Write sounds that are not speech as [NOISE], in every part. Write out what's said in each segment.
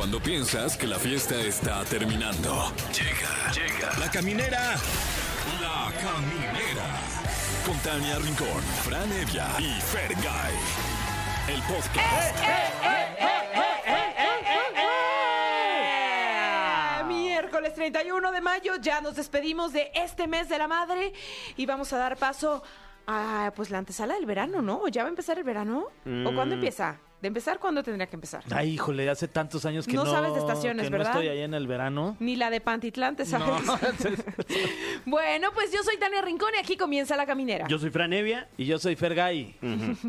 Cuando piensas que la fiesta está terminando. Llega, llega. La caminera. La caminera. Con Tania Rincón, Fran Evia y Fergay. El podcast. Eh, Miércoles 31 de mayo, ya nos despedimos de este mes de la madre y vamos a dar paso a pues la antesala del verano, ¿no? ¿Ya va a empezar el verano? ¿O cuándo empieza? De empezar, ¿cuándo tendría que empezar? Ay, híjole, hace tantos años que no... No sabes de estaciones, que ¿verdad? No estoy allá en el verano. Ni la de Pantitlán, ¿te sabes? [LAUGHS] [LAUGHS] bueno, pues yo soy Tania Rincón y aquí comienza La Caminera. Yo soy Fran Evia. Y yo soy Fergay. [LAUGHS]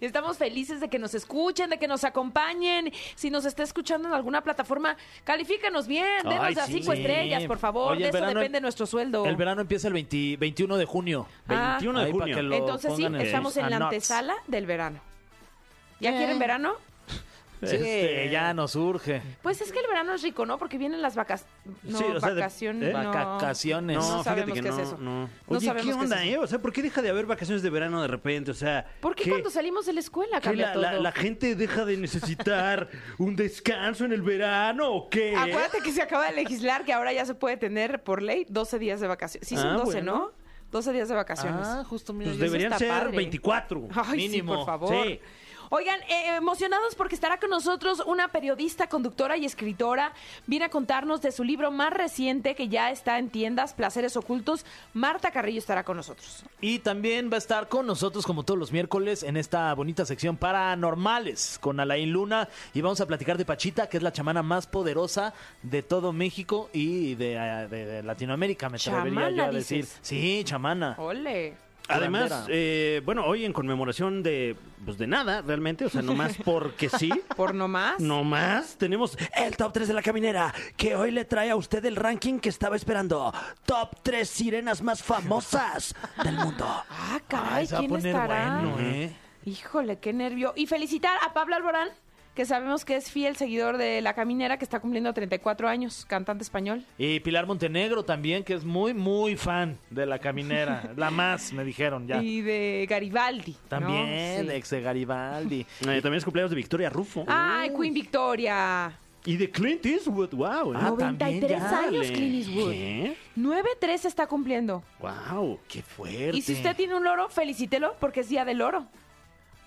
Y Estamos felices de que nos escuchen, de que nos acompañen. Si nos está escuchando en alguna plataforma, califícanos bien, denos sí. cinco estrellas, por favor. Oye, de eso verano- depende nuestro sueldo. El verano empieza el 20 21 de junio. Ah. 21 de Ahí junio. Entonces sí, estamos en la anots. antesala del verano. ¿Ya Eh. quieren verano? Sí, ya nos urge. Pues es que el verano es rico, ¿no? Porque vienen las vacas... No, Sí, o sea, de- vacaciones. ¿eh? no. Vacaciones. No, No, fíjate sabemos que qué no, es eso. no. Oye, sabemos ¿qué qué es onda, eso. eh? O sea, ¿por qué deja de haber vacaciones de verano de repente? O sea, ¿Por qué, cuando salimos de la escuela ¿qué cambia la, todo? la- la gente deja de necesitar [LAUGHS] un descanso en el verano o qué? Acuérdate que se acaba de legislar que ahora ya se puede tener por ley 12 días de vacaciones. Sí, son Ah, 12, bueno. ¿no? 12 días de vacaciones. Ah, justo mira. Pues deberían ser padre. 24. Ay, mínimo. sí, por favor. Sí. Oigan, eh, emocionados porque estará con nosotros una periodista, conductora y escritora. Viene a contarnos de su libro más reciente que ya está en tiendas, Placeres Ocultos. Marta Carrillo estará con nosotros. Y también va a estar con nosotros, como todos los miércoles, en esta bonita sección Paranormales con Alain Luna. Y vamos a platicar de Pachita, que es la chamana más poderosa de todo México y de, eh, de- de Latinoamérica, me atrevería yo a decir. dices. Sí, chamana. Ole. Además, eh, bueno, hoy en conmemoración de, pues de nada, realmente, o sea, nomás [LAUGHS] porque sí. ¿Por no más? No más, tenemos el top 3 de la caminera, que hoy le trae a usted el ranking que estaba esperando. Top 3 sirenas más famosas del mundo. Ah, caray, Ay, ¿quién estará? bueno, ¿eh? Híjole, qué nervio. Y felicitar a Pablo Alborán, que sabemos que es fiel seguidor de La Caminera, que está cumpliendo 34 años, cantante español. Y Pilar Montenegro también, que es muy, muy fan de la caminera. [LAUGHS] la más, me dijeron ya. Y de Garibaldi. ¿no? También, Sí. ex de Garibaldi. [LAUGHS] Eh, también es cumpleaños de Victoria Rufo. Ay, Queen Victoria. Y de Clint Eastwood, wow. Ah, 93 también, ya, años, Dale. Clint Eastwood. ¿Qué? 9-3 está cumpliendo. Wow. Qué fuerte. Y si usted tiene un loro, felicítelo, porque es día del loro.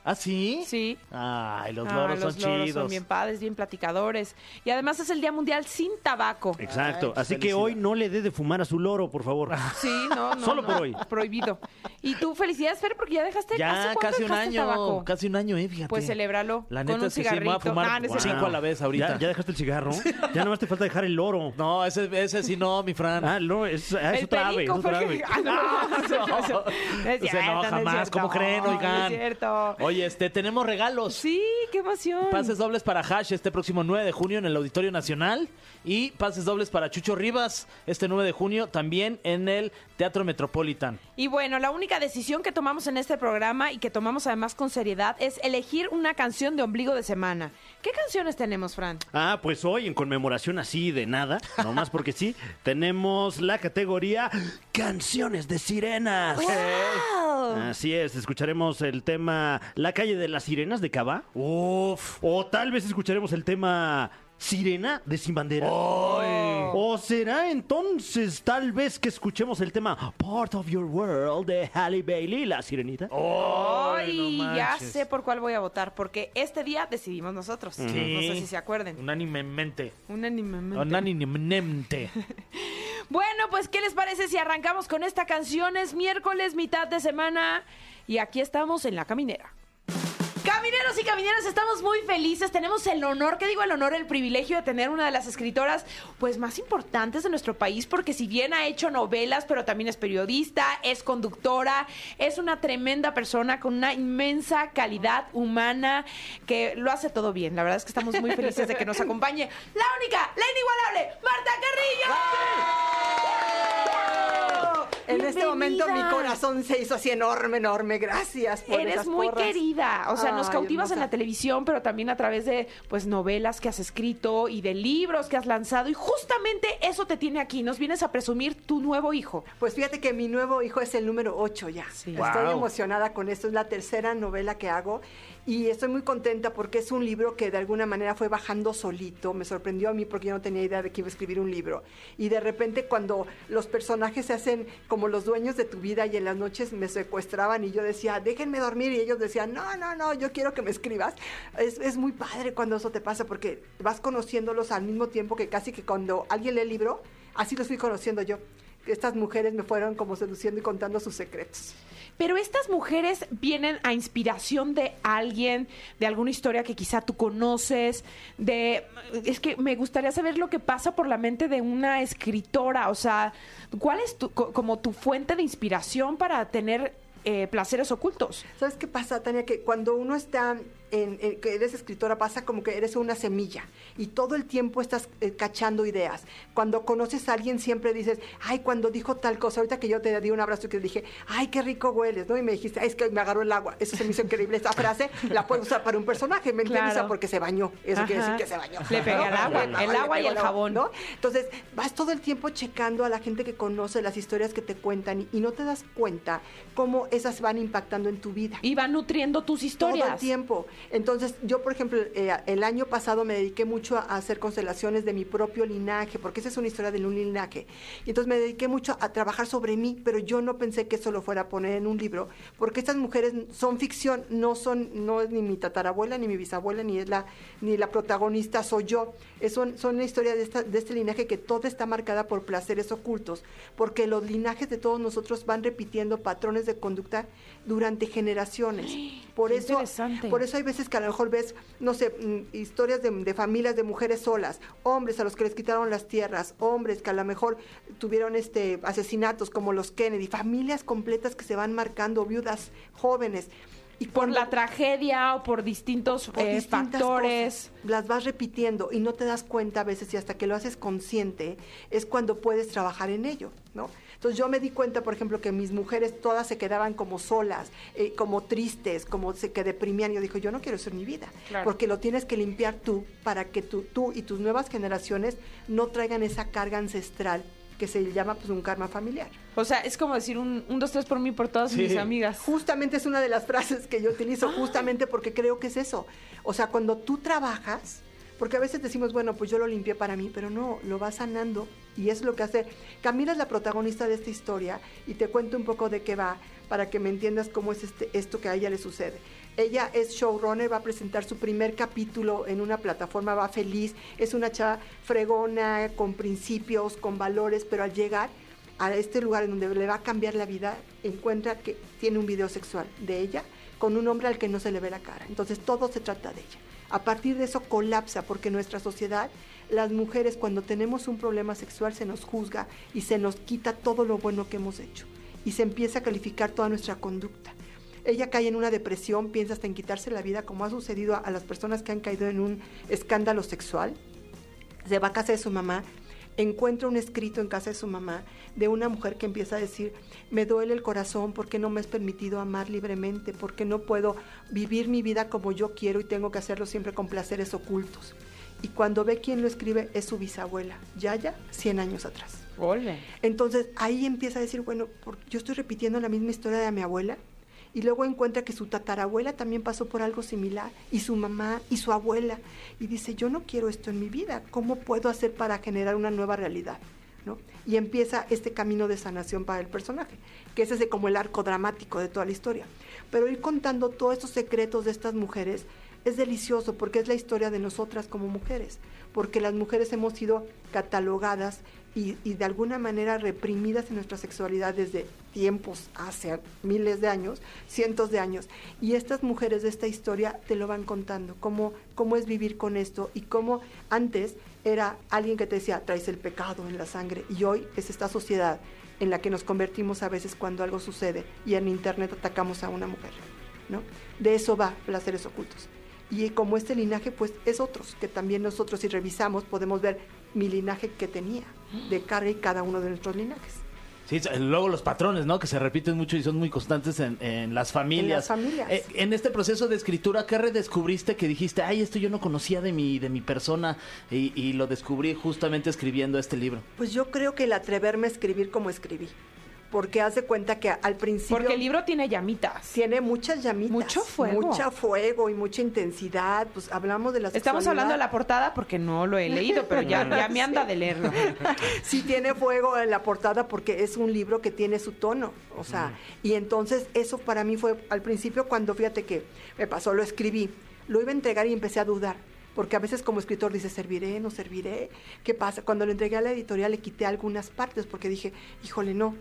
¿Ah, sí? Sí. Ay, los Ah, loros los son loros chidos. son bien padres, bien platicadores. Y además es el Día Mundial sin tabaco. Exacto. Ay, Así que hoy no le dé de fumar a su loro, por favor. [LAUGHS] Sí, no, no. Solo no. por hoy. Prohibido. Y tú, felicidades, Fer, porque ya dejaste ¿hace Ya, casi un año. tabaco? Casi un año, eh, fíjate. Pues celébralo La con neta un es que sí, me voy a cigarrito. fumar Ah, no cinco a la vez ahorita. ¿Ya, ya dejaste el cigarro? [LAUGHS] ya nomás te falta dejar el loro. [LAUGHS] No, ese, ese sí no, mi Fran. Ah, no, es, ah, es otra ave. Ah, no, no no. No jamás. ¿Cómo creen, oigan? No es cierto. Oye, este, tenemos regalos. Sí, qué emoción. Pases dobles para Hash este próximo 9 de junio en el Auditorio Nacional y pases dobles para Chucho Rivas este 9 de junio también en el Teatro Metropolitan. Y bueno, la única decisión que tomamos en este programa y que tomamos además con seriedad es elegir una canción de ombligo de semana. ¿Qué canciones tenemos, Fran? Ah, pues hoy en conmemoración así de nada, nomás porque sí, tenemos la categoría Canciones de Sirenas. ¡Wow! Así es, escucharemos el tema La calle de las sirenas de Cava. Uf. O tal vez escucharemos el tema Sirena de Sin Bandera. O será entonces tal vez que escuchemos el tema Part of Your World de Halle Bailey, la sirenita. Ay, no ya sé por cuál voy a votar, porque este día decidimos nosotros. No sé si se acuerden. Unánimemente. Unánimemente. Unánimemente. [LAUGHS] Bueno, pues, ¿qué les parece si arrancamos con esta canción? Es miércoles, mitad de semana, y aquí estamos en La Caminera. Camineros y camineras, estamos muy felices. Tenemos el honor, ¿qué digo el honor? El privilegio de tener una de las escritoras pues más importantes de nuestro país, porque si bien ha hecho novelas, pero también es periodista, es conductora, es una tremenda persona con una inmensa calidad humana que lo hace todo bien. La verdad es que estamos muy felices de que nos acompañe la única, la inigualable, Marta Carrillo. En este momento mi corazón se hizo así enorme, enorme. Gracias por Eres esas muy porras. querida, o sea, nos Ay, cautivas en la televisión, pero también a través de pues novelas que has escrito y de libros que has lanzado y justamente eso te tiene aquí. Nos vienes a presumir tu nuevo hijo. Pues fíjate que mi nuevo hijo es el número 8 ya. Sí. Estoy emocionada con esto. Es la tercera novela que hago. Y estoy muy contenta porque es un libro que de alguna manera fue bajando solito. Me sorprendió a mí porque yo no tenía idea de que iba a escribir un libro. Y de repente cuando los personajes se hacen como los dueños de tu vida y en las noches me secuestraban y yo decía, déjenme dormir. Y ellos decían, no, no, no, yo quiero que me escribas. Es, es muy padre cuando eso te pasa porque vas conociéndolos al mismo tiempo que casi que cuando alguien lee el libro, así los fui conociendo yo. Estas mujeres me fueron como seduciendo y contando sus secretos. Pero estas mujeres vienen a inspiración de alguien, de alguna historia que quizá tú conoces, de es que me gustaría saber lo que pasa por la mente de una escritora, o sea, ¿cuál es tu, co- como tu fuente de inspiración para tener eh, placeres ocultos? ¿Sabes qué pasa, Tania? Que cuando uno está en, en- que eres escritora, pasa como que eres una semilla y todo el tiempo estás eh, cachando ideas. Cuando conoces a alguien siempre dices, ay, cuando dijo tal cosa, ahorita que yo te di un abrazo y que dije, ay, qué rico hueles, ¿no? Y me dijiste, ay, es que me agarró el agua. Eso se me hizo increíble. Esa frase la puedo usar para un personaje, ¿me entiendes? Claro. Porque se bañó. Eso quiere Ajá. decir que se bañó. Le pegué al agua, Le- el le agua y el agua, jabón. ¿no? Entonces, vas todo el tiempo checando a la gente que conoce las historias que te cuentan y, y no te das cuenta cómo esas van impactando en tu vida. Y va nutriendo tus historias. Todo el tiempo. Entonces, yo, por ejemplo, eh, el año pasado me dediqué mucho a hacer constelaciones de mi propio linaje, porque esa es una historia de un linaje. Y entonces me dediqué mucho a trabajar sobre mí, pero yo no pensé que eso lo fuera a poner en un libro, porque estas mujeres son ficción, no son, no es ni mi tatarabuela, ni mi bisabuela, ni es la, ni la protagonista soy yo. Es, son, son una historia de, esta, de este linaje que toda está marcada por placeres ocultos, porque los linajes de todos nosotros van repitiendo patrones de conducta durante generaciones. [GASPS] Por Qué eso, por eso hay veces que a lo mejor ves, no sé, mm, historias de, de familias de mujeres solas, hombres a los que les quitaron las tierras, hombres que a lo mejor tuvieron este asesinatos como los Kennedy, familias completas que se van marcando, viudas jóvenes. Y Por la tragedia o por distintos por eh, factores. cosas. Las vas repitiendo y no te das cuenta a veces y hasta que lo haces consciente es cuando puedes trabajar en ello, ¿no? Entonces yo me di cuenta, por ejemplo, que mis mujeres todas se quedaban como solas, eh, como tristes, como se que deprimían. Yo digo, yo no quiero en mi vida, Claro. porque lo tienes que limpiar tú para que tú, tú y tus nuevas generaciones no traigan esa carga ancestral que se llama pues un karma familiar. O sea, es como decir un, un dos, tres por mí, por todas Sí. mis amigas. Justamente es una de las frases que yo utilizo, [GASPS] justamente porque creo que es eso. O sea, cuando tú trabajas, porque a veces decimos, bueno, pues yo lo limpié para mí, pero no, lo vas sanando y es lo que hace. Camila es la protagonista de esta historia y te cuento un poco de qué va para que me entiendas cómo es este, esto que a ella le sucede. Ella es showrunner, va a presentar su primer capítulo en una plataforma, va feliz, es una chava fregona, con principios, con valores, pero al llegar a este lugar en donde le va a cambiar la vida, encuentra que tiene un video sexual de ella con un hombre al que no se le ve la cara. Entonces todo se trata de ella. A partir de eso colapsa porque nuestra sociedad las mujeres cuando tenemos un problema sexual se nos juzga y se nos quita todo lo bueno que hemos hecho y se empieza a calificar toda nuestra conducta. Ella cae en una depresión, piensa hasta en quitarse la vida, como ha sucedido a, a las personas que han caído en un escándalo sexual se va a casa de su mamá, encuentra un escrito en casa de su mamá de una mujer que empieza a decir, me duele el corazón porque no me es permitido amar libremente, porque no puedo vivir mi vida como yo quiero y tengo que hacerlo siempre con placeres ocultos. Y cuando ve quién lo escribe es su bisabuela, Yaya, 100 años atrás. Ole. Entonces ahí empieza a decir, bueno, por- yo estoy repitiendo la misma historia de mi abuela. Y luego encuentra que su tatarabuela también pasó por algo similar, y su mamá y su abuela. Y dice, yo no quiero esto en mi vida, ¿cómo puedo hacer para generar una nueva realidad? ¿No? Y empieza este camino de sanación para el personaje, que ese es de como el arco dramático de toda la historia. Pero ir contando todos estos secretos de estas mujeres es delicioso porque es la historia de nosotras como mujeres, porque las mujeres hemos sido catalogadas y, de alguna manera reprimidas en nuestra sexualidad desde tiempos hace miles de años, cientos de años. Y estas mujeres de esta historia te lo van contando, cómo, cómo es vivir con esto y cómo antes era alguien que te decía, traes el pecado en la sangre y hoy es esta sociedad en la que nos convertimos a veces cuando algo sucede y en internet atacamos a una mujer. ¿no? De eso va placeres ocultos. Y como este linaje, pues es otros, que también nosotros si revisamos podemos ver mi linaje que tenía, de cada y cada uno de nuestros linajes. Sí, luego los patrones, ¿no? Que se repiten mucho y son muy constantes en, en las familias. En las familias. Eh, en este proceso de escritura, ¿qué redescubriste que dijiste, ay, esto yo no conocía de mi, de mi persona y, y lo descubrí justamente escribiendo este libro? Pues yo creo que el atreverme a escribir como escribí. Porque haz de cuenta que al principio Porque el libro tiene llamitas. tiene muchas llamitas, Mucho fuego. mucha fuego y mucha intensidad. Pues hablamos de la Estamos sexualidad. hablando de la portada porque no lo he leído, pero ya, ya me anda de leerlo. [LAUGHS] sí tiene fuego en la portada porque es un libro que tiene su tono, o sea, y entonces eso para mí fue al principio cuando fíjate que me pasó, lo escribí, lo iba a entregar y empecé a dudar, porque a veces como escritor dice, serviré, no serviré, ¿qué pasa? Cuando lo entregué a la editorial le quité algunas partes porque dije, híjole, no.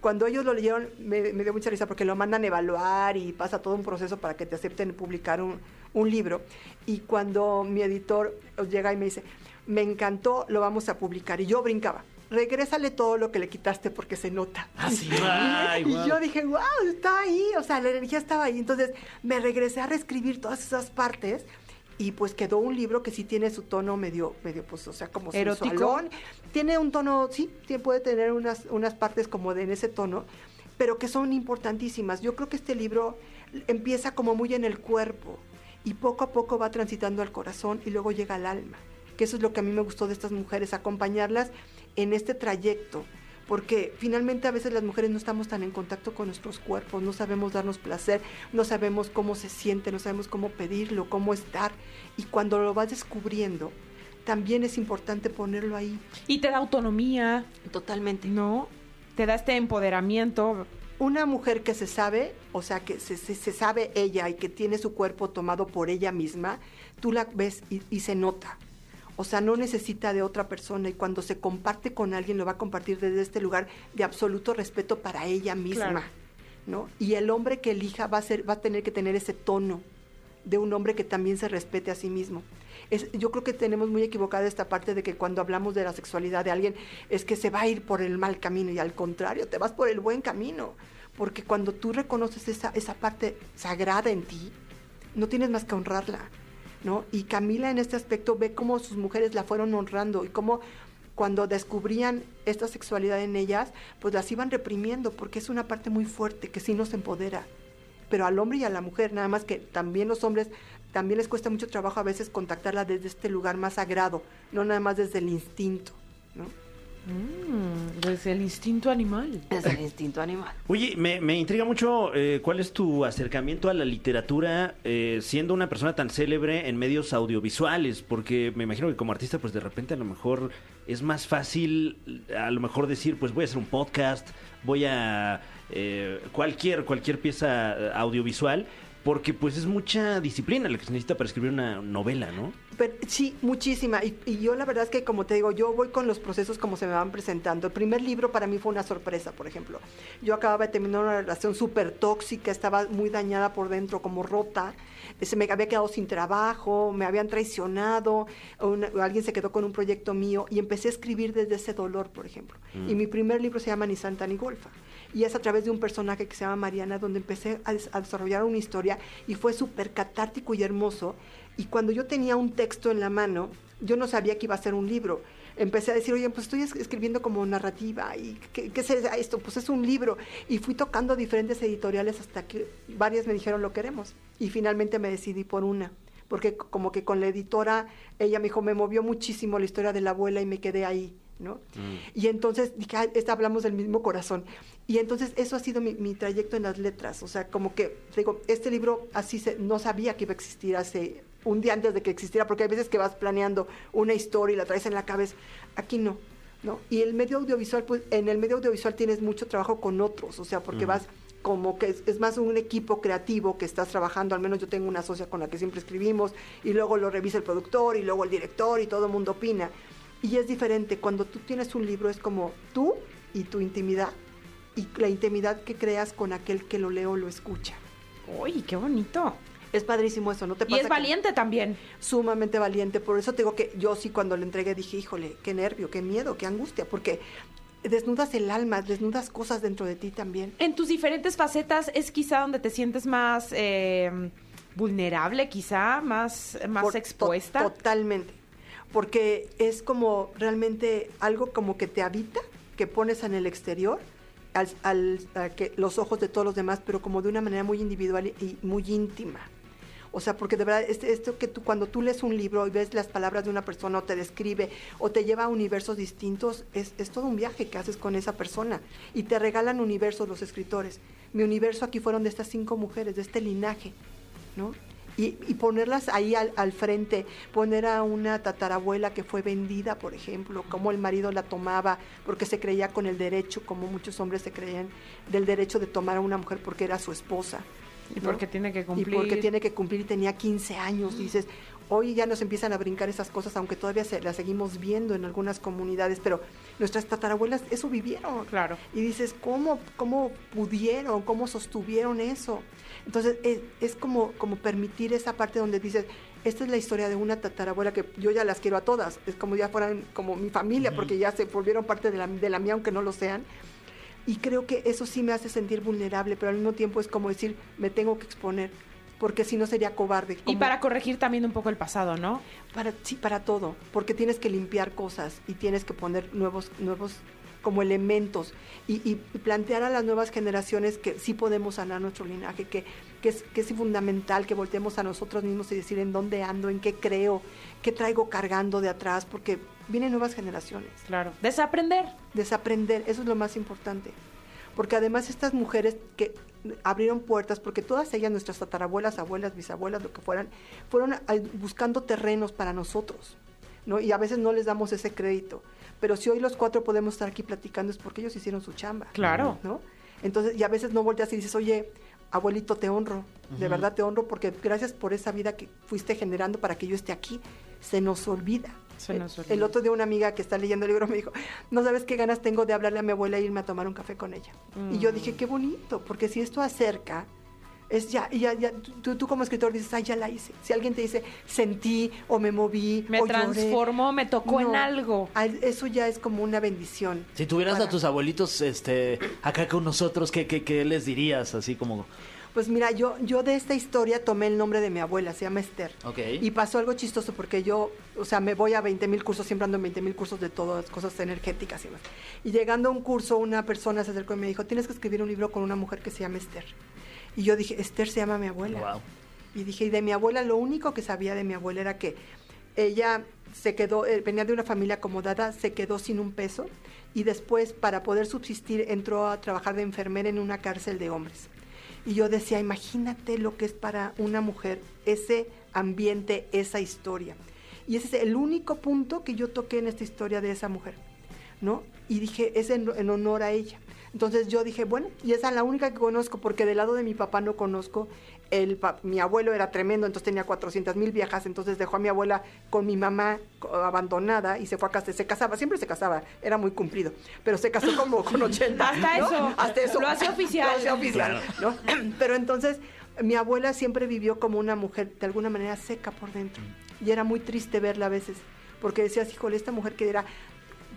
Cuando ellos lo leyeron me, me dio mucha risa porque lo mandan a evaluar y pasa todo un proceso para que te acepten publicar un, un libro. Y cuando mi editor llega y me dice, me encantó, lo vamos a publicar. Y yo brincaba. Regrésale todo lo que le quitaste porque se nota. sí. [LAUGHS] Ay, y yo dije, wow, está ahí. O sea, la energía estaba ahí. Entonces me regresé a reescribir todas esas partes. Y pues quedó un libro que sí tiene su tono medio, medio pues, o sea, como ¿Erótico? sensualón. Tiene un tono, sí, puede tener unas, unas partes como de en ese tono, pero que son importantísimas. Yo creo que este libro empieza como muy en el cuerpo y poco a poco va transitando al corazón y luego llega al alma. Que eso es lo que a mí me gustó de estas mujeres, acompañarlas en este trayecto. Porque finalmente a veces las mujeres no estamos tan en contacto con nuestros cuerpos, no sabemos darnos placer, no sabemos cómo se siente, no sabemos cómo pedirlo, cómo estar. Y cuando lo vas descubriendo, también es importante ponerlo ahí Y te da autonomía, totalmente. ¿no? Te da este empoderamiento. Una mujer que se sabe, o sea, que se, se- se sabe ella y que tiene su cuerpo tomado por ella misma, tú la ves y, y se nota. O sea, no necesita de otra persona y cuando se comparte con alguien lo va a compartir desde este lugar de absoluto respeto para ella misma, Claro. ¿no? Y el hombre que elija va a ser, va a tener que tener ese tono de un hombre que también se respete a sí mismo. Es, yo creo que tenemos muy equivocada esta parte de que cuando hablamos de la sexualidad de alguien es que se va a ir por el mal camino y al contrario, te vas por el buen camino. Porque cuando tú reconoces esa, esa parte sagrada en ti, no tienes más que honrarla. ¿No? Y Camila en este aspecto ve cómo sus mujeres la fueron honrando y cómo cuando descubrían esta sexualidad en ellas, pues las iban reprimiendo porque es una parte muy fuerte que sí nos empodera. Pero al hombre y a la mujer, nada más que también los hombres también les cuesta mucho trabajo a veces contactarla desde este lugar más sagrado, no nada más desde el instinto, ¿no? Mm, desde el instinto animal. Desde el instinto animal. Oye, me, me intriga mucho eh, cuál es tu acercamiento a la literatura eh, siendo una persona tan célebre en medios audiovisuales, porque me imagino que como artista pues de repente a lo mejor es más fácil a lo mejor decir pues voy a hacer un podcast, voy a eh, cualquier, cualquier pieza eh, audiovisual, porque pues es mucha disciplina la que se necesita para escribir una novela, ¿no? Pero, sí, muchísima. Y, y yo la verdad es que, como te digo, yo voy con los procesos como se me van presentando. El primer libro para mí fue una sorpresa, por ejemplo. Yo acababa de terminar una relación súper tóxica, estaba muy dañada por dentro, como rota. Se me había quedado sin trabajo, me habían traicionado, una- alguien se quedó con un proyecto mío y empecé a escribir desde ese dolor, por ejemplo. Y mi primer libro se llama Ni Santa ni Golfa. Y es a través de un personaje que se llama Mariana, donde empecé a, des- a desarrollar una historia y fue súper catártico y hermoso. Y cuando yo tenía un texto en la mano, yo no sabía que iba a ser un libro. Empecé a decir, oye, pues estoy es- escribiendo como narrativa. ¿Y qué, qué es esto? Pues es un libro. Y fui tocando diferentes editoriales hasta que varias me dijeron lo queremos. Y finalmente me decidí por una. Porque como que con la editora, ella me dijo, me movió muchísimo la historia de la abuela y me quedé ahí. ¿no? Y entonces dije, "Ah, esta hablamos del mismo corazón. Y entonces eso ha sido mi, mi trayecto en las letras. O sea, como que, digo, este libro así se, no sabía que iba a existir hace un día antes de que existiera, porque hay veces que vas planeando una historia y la traes en la cabeza. Aquí no. ¿no? Y el medio audiovisual, pues en el medio audiovisual tienes mucho trabajo con otros, o sea, porque vas como que es, es más un equipo creativo que estás trabajando, al menos yo tengo una socia con la que siempre escribimos, y luego lo revisa el productor, y luego el director, y todo el mundo opina. Y es diferente, cuando tú tienes un libro es como tú y tu intimidad, y la intimidad que creas con aquel que lo lee o lo escucha. Uy, qué bonito. Es padrísimo eso, ¿no te Y pasa? es que- valiente también. sumamente valiente. Por eso te digo que yo sí cuando le entregué dije, híjole, qué nervio, qué miedo, qué angustia, porque desnudas el alma, desnudas cosas dentro de ti también. En tus diferentes facetas es quizá donde te sientes más eh, vulnerable, quizá, más, más Por- to- expuesta. totalmente. Porque es como realmente algo como que te habita, que pones en el exterior, al, los ojos de todos los demás, pero como de una manera muy individual y muy íntima. O sea, porque de verdad, este- esto que tú, cuando tú lees un libro y ves las palabras de una persona o te describe o te lleva a universos distintos, es, es todo un viaje que haces con esa persona. Y te regalan universos los escritores. Mi universo aquí fueron de estas cinco mujeres, de este linaje, ¿no? Y, y ponerlas ahí al, al frente, poner a una tatarabuela que fue vendida, por ejemplo, cómo el marido la tomaba porque se creía con el derecho, como muchos hombres se creían del derecho de tomar a una mujer porque era su esposa. Y ¿no? porque tiene que cumplir. Y porque tiene que cumplir y tenía 15 años. Dices, hoy ya nos empiezan a brincar esas cosas, aunque todavía se, las seguimos viendo en algunas comunidades, pero nuestras tatarabuelas eso vivieron. Claro. Y dices, ¿cómo, cómo pudieron, cómo sostuvieron eso? Entonces, es, es como, como permitir esa parte donde dices, esta es la historia de una tatarabuela que yo ya las quiero a todas, es como ya fueran como mi familia, porque ya se volvieron parte de la, de la mía, aunque no lo sean. Y creo que eso sí me hace sentir vulnerable, pero al mismo tiempo es como decir, me tengo que exponer, porque si no sería cobarde. Y para corregir también un poco el pasado, ¿no? para, sí, para todo, porque tienes que limpiar cosas y tienes que poner nuevos, nuevos como elementos y, y plantear a las nuevas generaciones que sí podemos sanar nuestro linaje, que, que, es, que es fundamental que volteemos a nosotros mismos y decir en dónde ando, en qué creo, qué traigo cargando de atrás, porque vienen nuevas generaciones. Claro. Desaprender. Desaprender, eso es lo más importante. Porque además estas mujeres que abrieron puertas, porque todas ellas, nuestras tatarabuelas, abuelas, bisabuelas, lo que fueran, fueron buscando terrenos para nosotros, ¿no? Y a veces no les damos ese crédito. Pero si hoy los cuatro podemos estar aquí platicando es porque ellos hicieron su chamba. Claro. ¿no? Entonces, y a veces no volteas y dices, oye, abuelito, te honro, de verdad te honro, porque gracias por esa vida que fuiste generando para que yo esté aquí. Se nos olvida. Se El- nos El, olvida. otro día una amiga que está leyendo el libro me dijo, no sabes qué ganas tengo de hablarle a mi abuela e irme a tomar un café con ella. Y yo Mm. dije, qué bonito, porque si esto acerca, es ya, ya, ya, tú, tú como escritor dices, ay, ya la hice. Si alguien te dice, sentí o me moví Me o lloré", transformó, me tocó en no, algo. al- Eso ya es como una bendición. Si tuvieras a Para- tus abuelitos este, acá con nosotros, ¿qué, qué, qué les dirías? Así como... Pues mira, yo, yo de esta historia tomé el nombre de mi abuela, se llama Esther. Ok. Y pasó algo chistoso porque yo, o sea, me voy a 20 mil cursos, siempre ando en 20 mil cursos de todas, cosas energéticas y más. Y llegando a un curso, una persona se acercó y me dijo, tienes que escribir un libro con una mujer que se llama Esther. Y yo dije, Esther se llama mi abuela. Wow. Y dije, y de mi abuela, lo único que sabía de mi abuela era que ella se quedó, eh, venía de una familia acomodada, se quedó sin un peso y después para poder subsistir entró a trabajar de enfermera en una cárcel de hombres. Y yo decía, imagínate lo que es para una mujer ese ambiente, esa historia. Y ese es el único punto que yo toqué en esta historia de esa mujer, ¿no? Y dije, es en, en honor a ella. Entonces yo dije, bueno, y esa es la única que conozco, porque del lado de mi papá no conozco. El pa- mi abuelo era tremendo, entonces tenía 400 mil viejas, entonces dejó a mi abuela con mi mamá abandonada y se fue a casa, se casaba, siempre se casaba, era muy cumplido, pero se casó como [LAUGHS] con 80. Hasta ¿no? eso, Hasta eso. lo hace oficial. Lo hace oficial, ¿no? [CLEARS THROAT] Pero entonces mi abuela siempre vivió como una mujer de alguna manera seca por dentro y era muy triste verla a veces, porque decías, híjole, esta mujer que era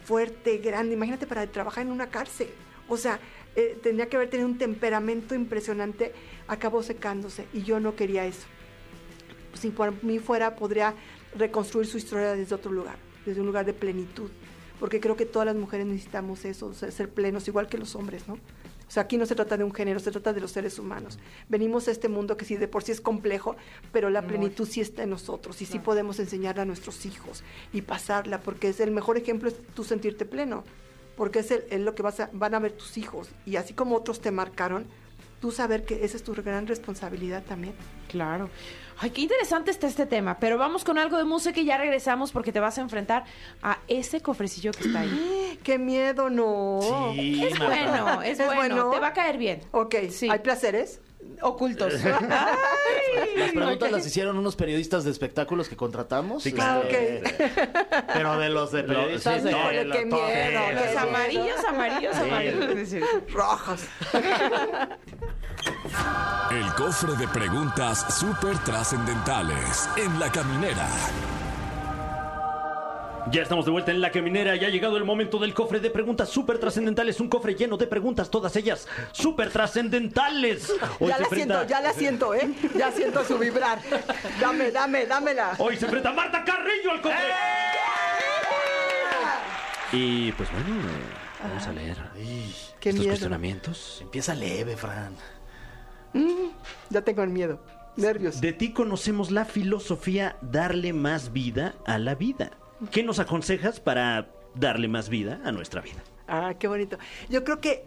fuerte, grande, imagínate para trabajar en una cárcel. O sea, eh, tenía que haber tenido un temperamento impresionante, acabó secándose y yo no quería eso. Si por mí fuera, podría reconstruir su historia desde otro lugar, desde un lugar de plenitud, porque creo que todas las mujeres necesitamos eso, o sea, ser plenos, igual que los hombres, ¿no? O sea, aquí no se trata de un género, se trata de los seres humanos. Venimos a este mundo que sí de por sí es complejo, pero la plenitud sí está en nosotros y sí podemos enseñarla a nuestros hijos y pasarla, porque es el mejor ejemplo es tú sentirte pleno, porque es, el- es lo que vas a- van a ver tus hijos y así como otros te marcaron, tú saber que esa es tu gran responsabilidad también. Claro. Ay, qué interesante está este tema. Pero vamos con algo de música y ya regresamos porque te vas a enfrentar a ese cofrecillo que está ahí. [GASPS] ¡Qué miedo, no! Sí, Es bueno, es, [LAUGHS] ¿Es bueno. bueno? Te va a caer bien. Ok, Sí. ¿hay placeres? Ocultos. [LAUGHS] Las preguntas las hicieron unos periodistas de espectáculos que contratamos. Sí, este, [LAUGHS] Pero de los de periodistas sí, de... no, qué miedo, Los amarillos, amarillos, amarillos. Rojas. El cofre de preguntas súper trascendentales en la caminera. Ya estamos de vuelta en la caminera y ha llegado el momento del cofre de preguntas súper trascendentales. Un cofre lleno de preguntas, todas ellas súper trascendentales. Hoy ya la enfrenta- siento, ya la siento, ¿eh? Ya siento su vibrar. Dame, dame, dámela. Hoy se enfrenta Marta Carrillo al cofre. Y pues bueno, vamos a leer Qué estos miedo. cuestionamientos. Empieza leve, Fran. Ya tengo el miedo. Nervios. De ti conocemos la filosofía darle más vida a la vida. ¿Qué nos aconsejas para darle más vida a nuestra vida? Ah, qué bonito. Yo creo que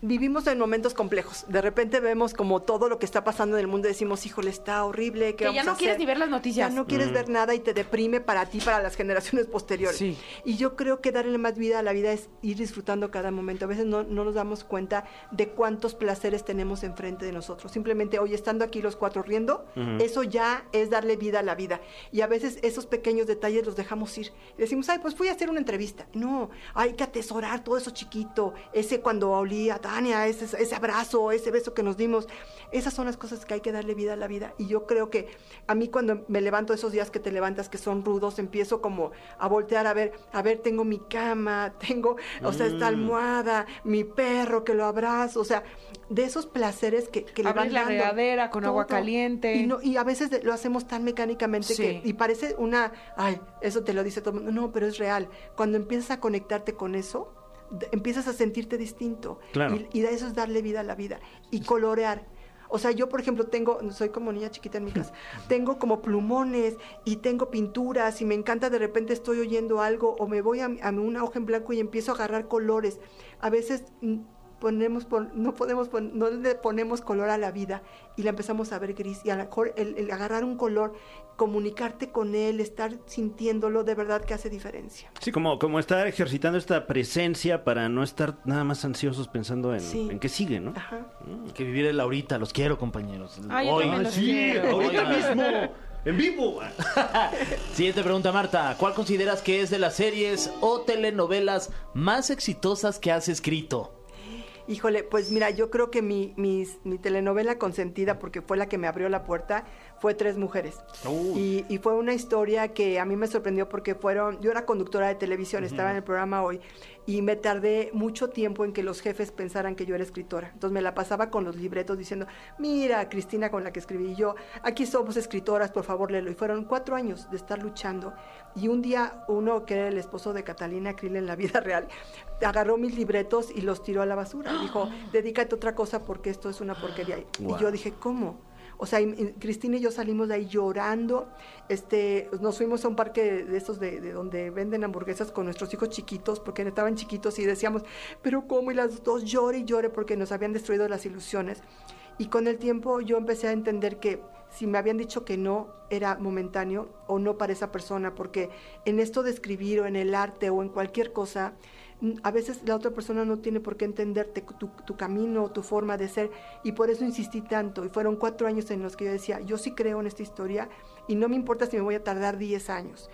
vivimos en momentos complejos. De repente vemos como todo lo que está pasando en el mundo y decimos, híjole, está horrible. ¿qué Que ya vamos no a quieres hacer?". ni ver las noticias. Ya no quieres ver nada y te deprime para ti, para las generaciones posteriores. Sí. Y yo creo que darle más vida a la vida es ir disfrutando cada momento. A veces no, no nos damos cuenta de cuántos placeres tenemos enfrente de nosotros. Simplemente hoy estando aquí los cuatro riendo, eso ya es darle vida a la vida. Y a veces esos pequeños detalles los dejamos ir. Y decimos, ay, pues fui a hacer una entrevista. No, hay que atesorar todo eso chiquito. Ese cuando olí ese, ese abrazo, ese beso que nos dimos. Esas son las cosas que hay que darle vida a la vida. Y yo creo que a mí cuando me levanto esos días que te levantas que son rudos, empiezo como a voltear a ver, a ver, tengo mi cama, [LAUGHS] tengo, o sea, esta almohada, mi perro que lo abrazo, o sea, de esos placeres que, que le Abrir van la dando. regadera con agua caliente. Y, no- y a veces de- lo hacemos tan mecánicamente Sí. que, y parece una, ay, eso te lo dice todo el mundo. No, pero es real. Cuando empiezas a conectarte con eso, empiezas a sentirte distinto. Claro. Y, y de eso es darle vida a la vida. Y colorear. O sea, yo, por ejemplo, tengo, soy como niña chiquita en mi casa, tengo como plumones y tengo pinturas y me encanta de repente estoy oyendo algo o me voy a, a una hoja en blanco y empiezo a agarrar colores. A veces mm, ponemos, pon- no podemos, no le ponemos color a la vida y la empezamos a ver gris y a lo mejor el, el agarrar un color, comunicarte con él, estar sintiéndolo, de verdad que hace diferencia. Sí, como, como estar ejercitando esta presencia para no estar nada más ansiosos pensando en, Sí. en qué sigue, ¿no? Ajá. Que vivir el ahorita, los quiero, compañeros. Ay, los quiero. ahorita mismo, en vivo. [LAUGHS] Siguiente pregunta, Marta. ¿Cuál consideras que es de las series o telenovelas más exitosas que has escrito? Híjole, pues mira, yo creo que mi, mi telenovela consentida, porque fue la que me abrió la puerta, fue Tres Mujeres. Y, y fue una historia que a mí me sorprendió porque fueron, yo era conductora de televisión, estaba en el programa hoy, y me tardé mucho tiempo en que los jefes pensaran que yo era escritora. Entonces me la pasaba con los libretos diciendo, mira, Cristina con la que escribí yo, aquí somos escritoras, por favor, léelo. Y fueron cuatro años de estar luchando. Y un día uno, que era el esposo de Catalina Krill en la vida [LAUGHS] real, agarró mis libretos y los tiró a la basura. Dijo, [GASPS] dedícate a otra cosa porque esto es una porquería. Wow. Y yo dije, ¿cómo? O sea, y- y Cristina y yo salimos de ahí llorando. Este, nos fuimos a un parque de estos de, de donde venden hamburguesas con nuestros hijos chiquitos, porque estaban chiquitos y decíamos, pero ¿cómo? Y las dos llore y llore porque nos habían destruido las ilusiones. Y con el tiempo yo empecé a entender que si me habían dicho que no era momentáneo o no para esa persona, porque en esto de escribir o en el arte o en cualquier cosa, a veces la otra persona no tiene por qué entenderte tu, tu camino, tu forma de ser, y por eso insistí tanto. Y fueron cuatro años en los que yo decía, yo sí creo en esta historia y no me importa si me voy a tardar 10 años.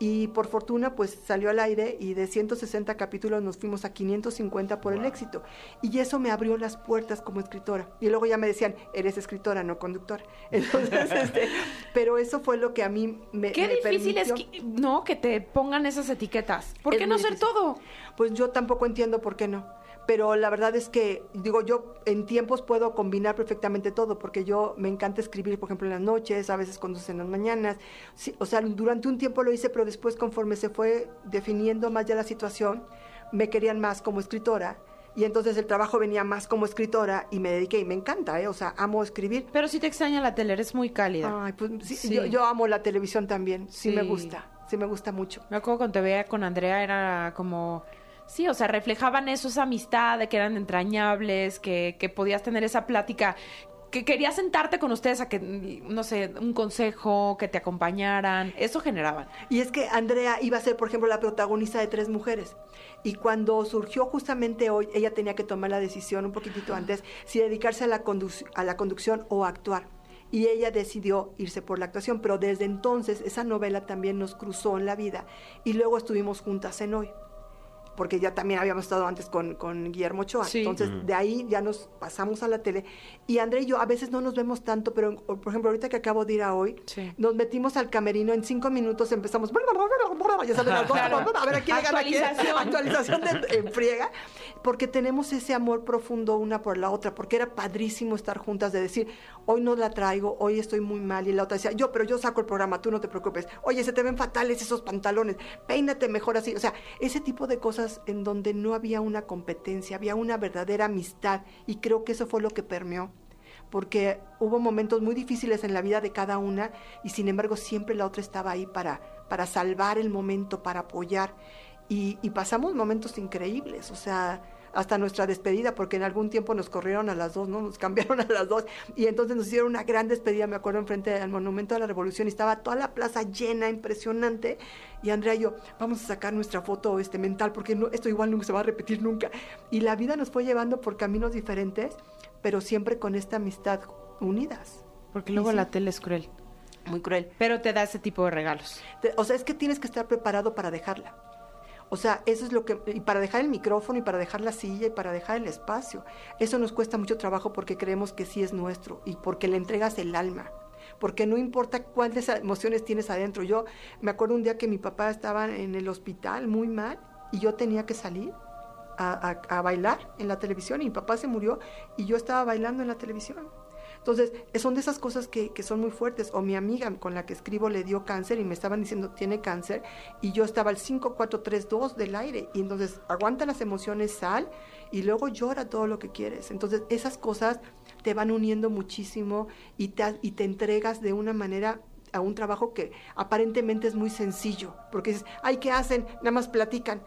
Y por fortuna, pues salió al aire y de 160 capítulos nos fuimos a 550 por el éxito. Y eso me abrió las puertas como escritora. Y luego ya me decían, eres escritora, no conductora. [LAUGHS] Entonces, este, pero eso fue lo que a mí me. Qué me difícil es que, no que te pongan esas etiquetas. ¿Por Es qué no ser difícil. todo? Pues yo tampoco entiendo por qué no. Pero la verdad es que, digo, yo en tiempos puedo combinar perfectamente todo, porque yo me encanta escribir, por ejemplo, en las noches, a veces conduce en las mañanas. Sí, o sea, durante un tiempo lo hice, pero después, conforme se fue definiendo más ya la situación, me querían más como escritora. Y entonces el trabajo venía más como escritora y me dediqué, y me encanta, ¿eh? O sea, amo escribir. Pero si te extraña la tele, eres muy cálida. Ay, pues sí, Sí. Yo, yo amo la televisión también, sí, me Sí. gusta, sí me gusta mucho. Me acuerdo cuando te veía con Andrea, era como... Sí, o sea, reflejaban eso, esa amistad, de que eran entrañables, que, que podías tener esa plática, que querías sentarte con ustedes a que, no sé, un consejo, que te acompañaran. Eso generaban. Y es que Andrea iba a ser, por ejemplo, la protagonista de Tres Mujeres. Y cuando surgió justamente hoy, ella tenía que tomar la decisión un poquitito antes si dedicarse a la, a la conducción o a actuar. Y ella decidió irse por la actuación, pero desde entonces esa novela también nos cruzó en la vida. Y luego estuvimos juntas en hoy porque ya también habíamos estado antes con, con Guillermo Ochoa. Sí. Entonces, de ahí ya nos pasamos a la tele. Y André y yo a veces no nos vemos tanto, pero por ejemplo, ahorita que acabo de ir a hoy, Sí. nos metimos al camerino, en cinco minutos empezamos, ya saben, las dos, Claro. a ver a quién le gana quién. Actualización. actualización de, [LAUGHS] en friega, porque tenemos ese amor profundo una por la otra, porque era padrísimo estar juntas de decir, hoy no la traigo, hoy estoy muy mal, y la otra decía, yo, pero yo saco el programa, tú no te preocupes, oye, se te ven fatales esos pantalones, peínate mejor así, o sea, ese tipo de cosas en donde no había una competencia, había una verdadera amistad, y creo que eso fue lo que permeó porque hubo momentos muy difíciles en la vida de cada una y sin embargo siempre la otra estaba ahí para, para salvar el momento, para apoyar. Y, y pasamos momentos increíbles, o sea, hasta nuestra despedida, porque en algún tiempo nos corrieron a las dos, ¿no? Nos cambiaron a las dos. Y entonces nos hicieron una gran despedida, me acuerdo, enfrente al Monumento de la Revolución. Y estaba toda la plaza llena, impresionante. Y Andrea y yo, vamos a sacar nuestra foto este mental, porque no, esto igual nunca se va a repetir nunca. Y la vida nos fue llevando por caminos diferentes, pero siempre con esta amistad unidas. Porque luego sí. la tele es cruel. Muy cruel. Pero te da ese tipo de regalos. Te- O sea, es que tienes que estar preparado para dejarla. O sea, eso es lo que... Y para dejar el micrófono, y para dejar la silla, y para dejar el espacio. Eso nos cuesta mucho trabajo porque creemos que sí es nuestro y porque le entregas el alma. Porque no importa cuáles emociones tienes adentro. Yo me acuerdo un día que mi papá estaba en el hospital muy mal y yo tenía que salir a bailar en la televisión y mi papá se murió y yo estaba bailando en la televisión. Entonces, son de esas cosas que, que son muy fuertes. O mi amiga con la que escribo le dio cáncer y me estaban diciendo tiene cáncer y yo estaba al 5432 del aire. Y entonces aguanta las emociones, sal y luego llora todo lo que quieres. Entonces, esas cosas te van uniendo muchísimo y te, y te entregas de una manera a un trabajo que aparentemente es muy sencillo, porque dices, ay, ¿qué hacen? Nada más platican.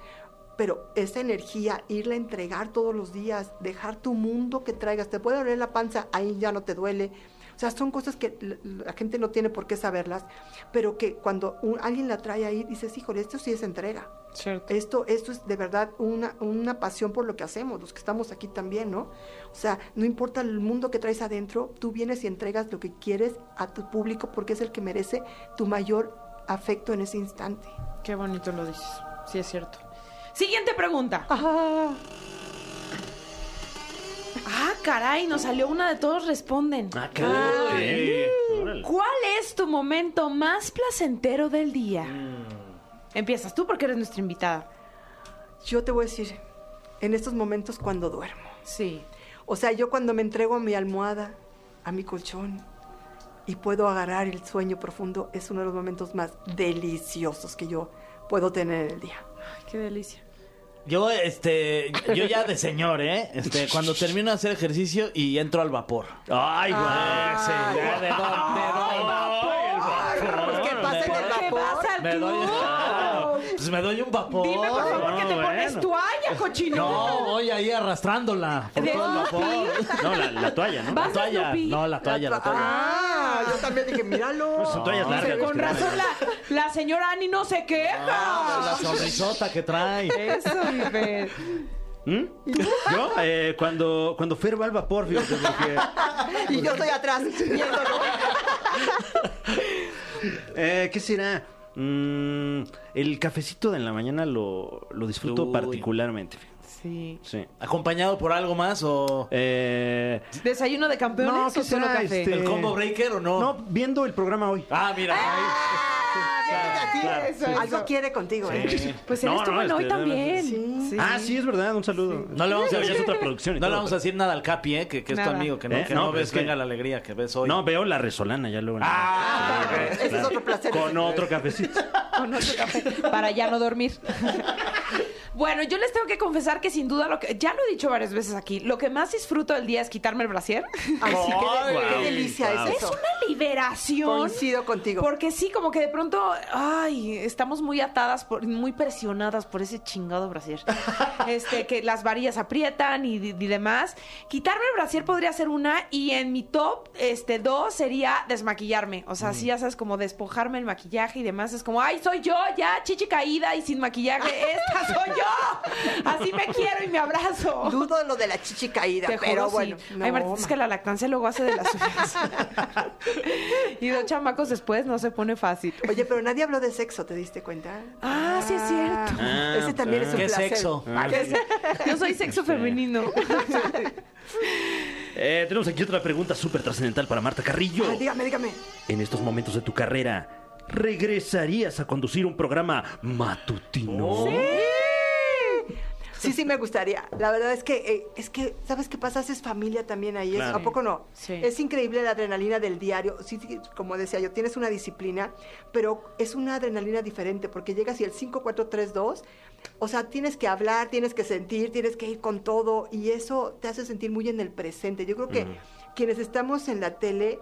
Pero esa energía, irla a entregar todos los días, dejar tu mundo que traigas, te puede doler la panza, ahí ya no te duele. O sea, son cosas que la, gente no tiene por qué saberlas, pero que cuando un- alguien la trae ahí, dices, híjole, esto sí es entrega. Cierto. Esto, esto es de verdad una, una pasión por lo que hacemos, los que estamos aquí también, ¿no? O sea, no importa el mundo que traes adentro, tú vienes y entregas lo que quieres a tu público porque es el que merece tu mayor afecto en ese instante. Qué bonito lo dices. Sí, es cierto. Siguiente pregunta. Ah, Ah, caray, nos salió una de todos responden. Ah, caray. ¿Cuál es tu momento más placentero del día? Mm. Empiezas tú porque eres nuestra invitada. yo te voy a decir, en estos momentos cuando duermo. Sí. O sea, yo cuando me entrego a mi almohada, a mi colchón y puedo agarrar el sueño profundo, es uno de los momentos más deliciosos que yo puedo tener en el ddía. Ay, qué delicia. Yo, este, yo ya de señor, ¿eh? Este, cuando termino de hacer ejercicio y entro al vapor. Ay, güey. Sí, ya de Pues, ¿qué pasa en el ¿Por qué vapor? Me doy, club? pues me doy un vapor. Dime, por favor, que te No, pones bueno. toalla, cochino. No, voy ahí arrastrándola por ¿De todo el vapor. No, la, la toalla, ¿no? ¿Vas La toalla. No, la toalla, la toalla. Ah, también dije, míralo. Son toallas Dice, largas. con razón la, la señora Ani no se queja. La sonrisota que trae. Eso, mi Fer. ¿Mm? Yo, eh, cuando, cuando Fer va al vapor, fíjate, porque... Y yo estoy atrás [LAUGHS] viéndolo. Eh, ¿Qué será? Mm, el cafecito de la mañana lo, lo disfruto Uy. particularmente. Sí. Sí. ¿Acompañado por algo más o Eh, ¿Desayuno de campeones No, o ¿qué solo será? café? Este- el combo breaker o no? no, viendo el programa hoy. Ah, mira. claro, eso, sí. Algo quiere contigo, ¿eh? [LAUGHS] Pues él No, estuvo no, en hoy este, también. Sí. Ah, sí, es verdad, un saludo. No le vamos a decir es otra [LAUGHS] producción No le vamos a decir nada al Capi, ¿eh? Que, que es tu amigo, que no, Eh, que no, no, pero ves es que- venga la alegría que ves hoy. No, veo la resolana ya luego. Ah, Sí, [LAUGHS] Ese es otro placer. Con otro cafecito. Con otro café. Para ya no dormir. Bueno, yo les tengo que confesar que sin duda lo que. Ya lo he dicho varias veces aquí. Lo que más disfruto del día es quitarme el brasier. [LAUGHS] Ay, sí, qué, Ay, qué wow. delicia Wow. es Es eso. una liberación. Coincido contigo. Porque sí, como que de pronto, ay, estamos muy atadas, por, muy presionadas por ese chingado brasier. [LAUGHS] este, que las varillas aprietan y, y demás. Quitarme el brasier podría ser una y en mi top, este, dos sería desmaquillarme. O sea, sí, ya sabes, como despojarme el maquillaje y demás. Es como, ay, soy yo, ya, chichi caída y sin maquillaje. ¡Esta soy yo! Así me quiero y me abrazo. Dudo lo de la chichi caída, Te pero juro, bueno. sí. no, Ay, Martita, es que la lactancia luego hace de las suyas. [LAUGHS] y dos chamacos después no se pone fácil. Oye, pero nadie habló de sexo, ¿te diste cuenta? Ah, sí es cierto. Ah, Ese también ah. es un ¿Qué placer. sexo? Ah, ¿Qué es- Yo soy sexo femenino. [LAUGHS] Eh, tenemos aquí otra pregunta súper trascendental para Marta Carrillo. Ah, dígame, dígame. En estos momentos de tu carrera, ¿regresarías a conducir un programa matutino? Sí, sí me gustaría. La verdad es que, eh, es que, ¿sabes qué pasa? Haces familia también ahí. Claro. ¿A poco no? Sí. Es increíble la adrenalina del diario. Sí, sí, como decía yo, tienes una disciplina, pero es una adrenalina diferente porque llegas y el 5432, o sea, tienes que hablar, tienes que sentir, tienes que ir con todo y eso te hace sentir muy en el presente. Yo creo que quienes estamos en la tele,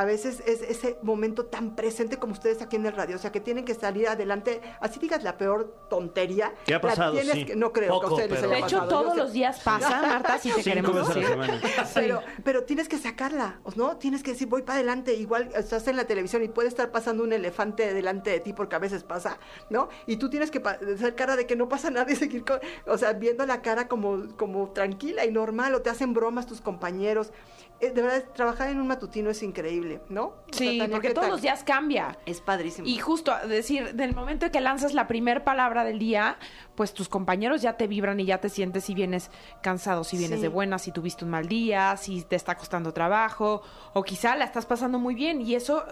a veces es ese momento tan presente como ustedes aquí en el radio, o sea, que tienen que salir adelante, así digas la peor tontería. ¿Qué ha pasado? tienes Sí. que- no creo Poco, que a ustedes les pero- haya De hecho, todos los días pasa, Marta, si te Cinco queremos decir. semana. [LAUGHS] Pero, pero tienes que sacarla, ¿no? Tienes que decir, voy para adelante. Igual estás en la televisión y puede estar pasando un elefante delante de ti, porque a veces pasa, ¿no? Y tú tienes que hacer cara de que no pasa [LAUGHS] nada y seguir, con- o sea, viendo la cara como, como tranquila y normal, o te hacen bromas tus compañeros. Eh, de verdad, trabajar en un matutino es increíble, ¿no? O sea, Sí, porque ¿qué todos tal? los días cambia. Es padrísimo. Y justo, decir, del momento en que lanzas la primer palabra del día, pues tus compañeros ya te vibran y ya te sientes si vienes cansado, si vienes Sí. de buenas, si tuviste un mal día, si te está costando trabajo, o quizá la estás pasando muy bien y eso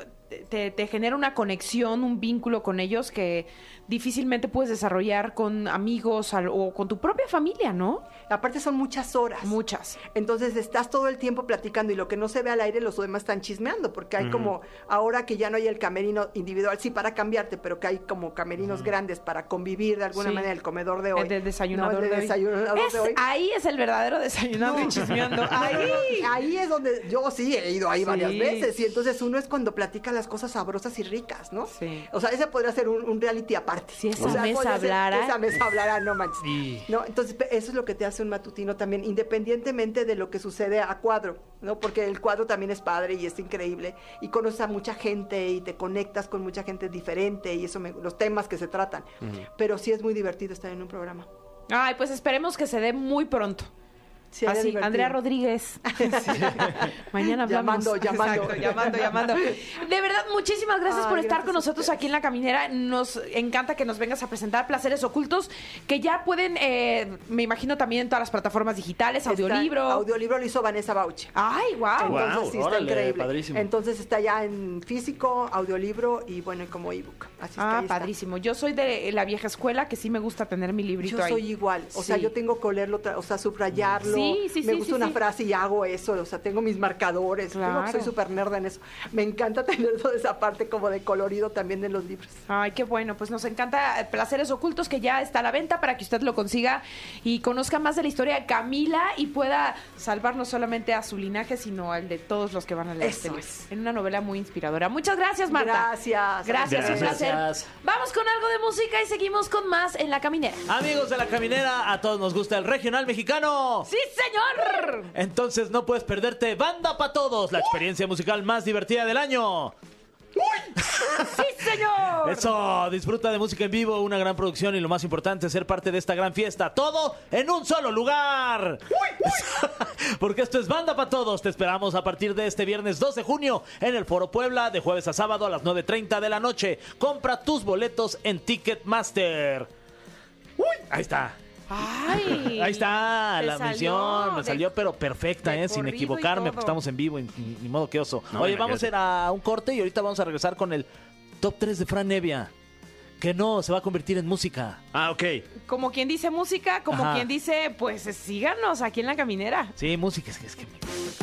te, te genera una conexión, un vínculo con ellos que difícilmente puedes desarrollar con amigos al- o con tu propia familia, ¿no? Aparte son muchas horas. Muchas. Entonces estás todo el tiempo platicando y lo que no se ve al aire los demás están chismeando, porque hay como, ahora que ya no hay el camerino individual, sí para cambiarte, pero que hay como camerinos grandes para convivir de alguna Sí. manera el comedor de hoy. El del desayunador No, el de del hoy. desayunador Es- de hoy. Ahí es el verdadero desayunador y chismeando. [LAUGHS] Ahí. ahí es donde yo sí he ido ahí Sí. varias veces y entonces uno es cuando platica las cosas sabrosas y ricas, ¿no? Sí. O sea, ese podría ser un, un reality aparte. Si esa O sea, mesa hablara. Esa mesa hablara, no manches. Sí. No, entonces eso es lo que te hace un matutino también, independientemente de lo que sucede a cuadro, ¿no? Porque el cuadro también es padre y es increíble y conoces a mucha gente y te conectas con mucha gente diferente y eso me- los temas que se tratan. Pero sí es muy divertido estar en un programa. Ay, pues esperemos que se dé muy pronto. Sí, Así, divertido. Andrea Rodríguez. [LAUGHS] Mañana hablamos. Llamando, llamando. Exacto, llamando, llamando. De verdad, muchísimas gracias Ay, por estar gracias con nosotros aquí en La Caminera. Nos encanta que nos vengas a presentar Placeres Ocultos, que ya pueden, eh, me imagino también en todas las plataformas digitales, Está- audiolibro. Audiolibro lo hizo Vanessa Bauchi. Ay, wow. Entonces sí está órale, increíble. padrísimo. Entonces está ya en físico, audiolibro y bueno, y como ebook. Así es que Ah, ahí está. padrísimo. Yo soy de la vieja escuela, que sí me gusta tener mi librito Yo ahí. soy igual, o sea, yo tengo que olerlo, o sea, subrayarlo. Sí, sí, Me sí, gusta sí, una sí. frase y hago eso, o sea, tengo mis marcadores. Claro. soy súper nerd en eso. Me encanta [LAUGHS] tener toda esa parte como de colorido también en los libros. Ay, qué bueno. Pues nos encanta eh, Placeres Ocultos, que ya está a la venta para que usted lo consiga y conozca más de la historia de Camila y pueda salvar no solamente a su linaje, sino al de todos los que van a leer Eso este libro. es. En una novela muy inspiradora. Muchas gracias, Marta. Gracias. Gracias, un Gracias. placer. Vamos con algo de música y seguimos con más en La Caminera. Amigos de la caminera, a todos nos gusta el regional mexicano. ¡Sí, señor! Entonces no puedes perderte Banda para Todos, la experiencia musical más divertida del año. ¡Sí, señor! Eso, disfruta de música en vivo, una gran producción y lo más importante, ser parte de esta gran fiesta. Todo en un solo lugar. [LAUGHS] Porque esto es Banda para Todos. Te esperamos a partir de este viernes 2 de junio en el Foro Puebla, de jueves a sábado a las 9.30 de la noche. Compra tus boletos en Ticketmaster. Ahí está. ¡Ay! [LAUGHS] Ahí está la salió mención, me de- salió pero perfecta, eh, sin equivocarme, porque estamos en vivo, y ni, modo que oso. No, Oye, vamos a ir a un corte y ahorita vamos a regresar con el top 3 de Fran Nevia, que no se va a convertir en música. Ah, ok. Como quien dice música, como Ajá. quien dice, pues síganos aquí en La Caminera. Sí, música, es que, es que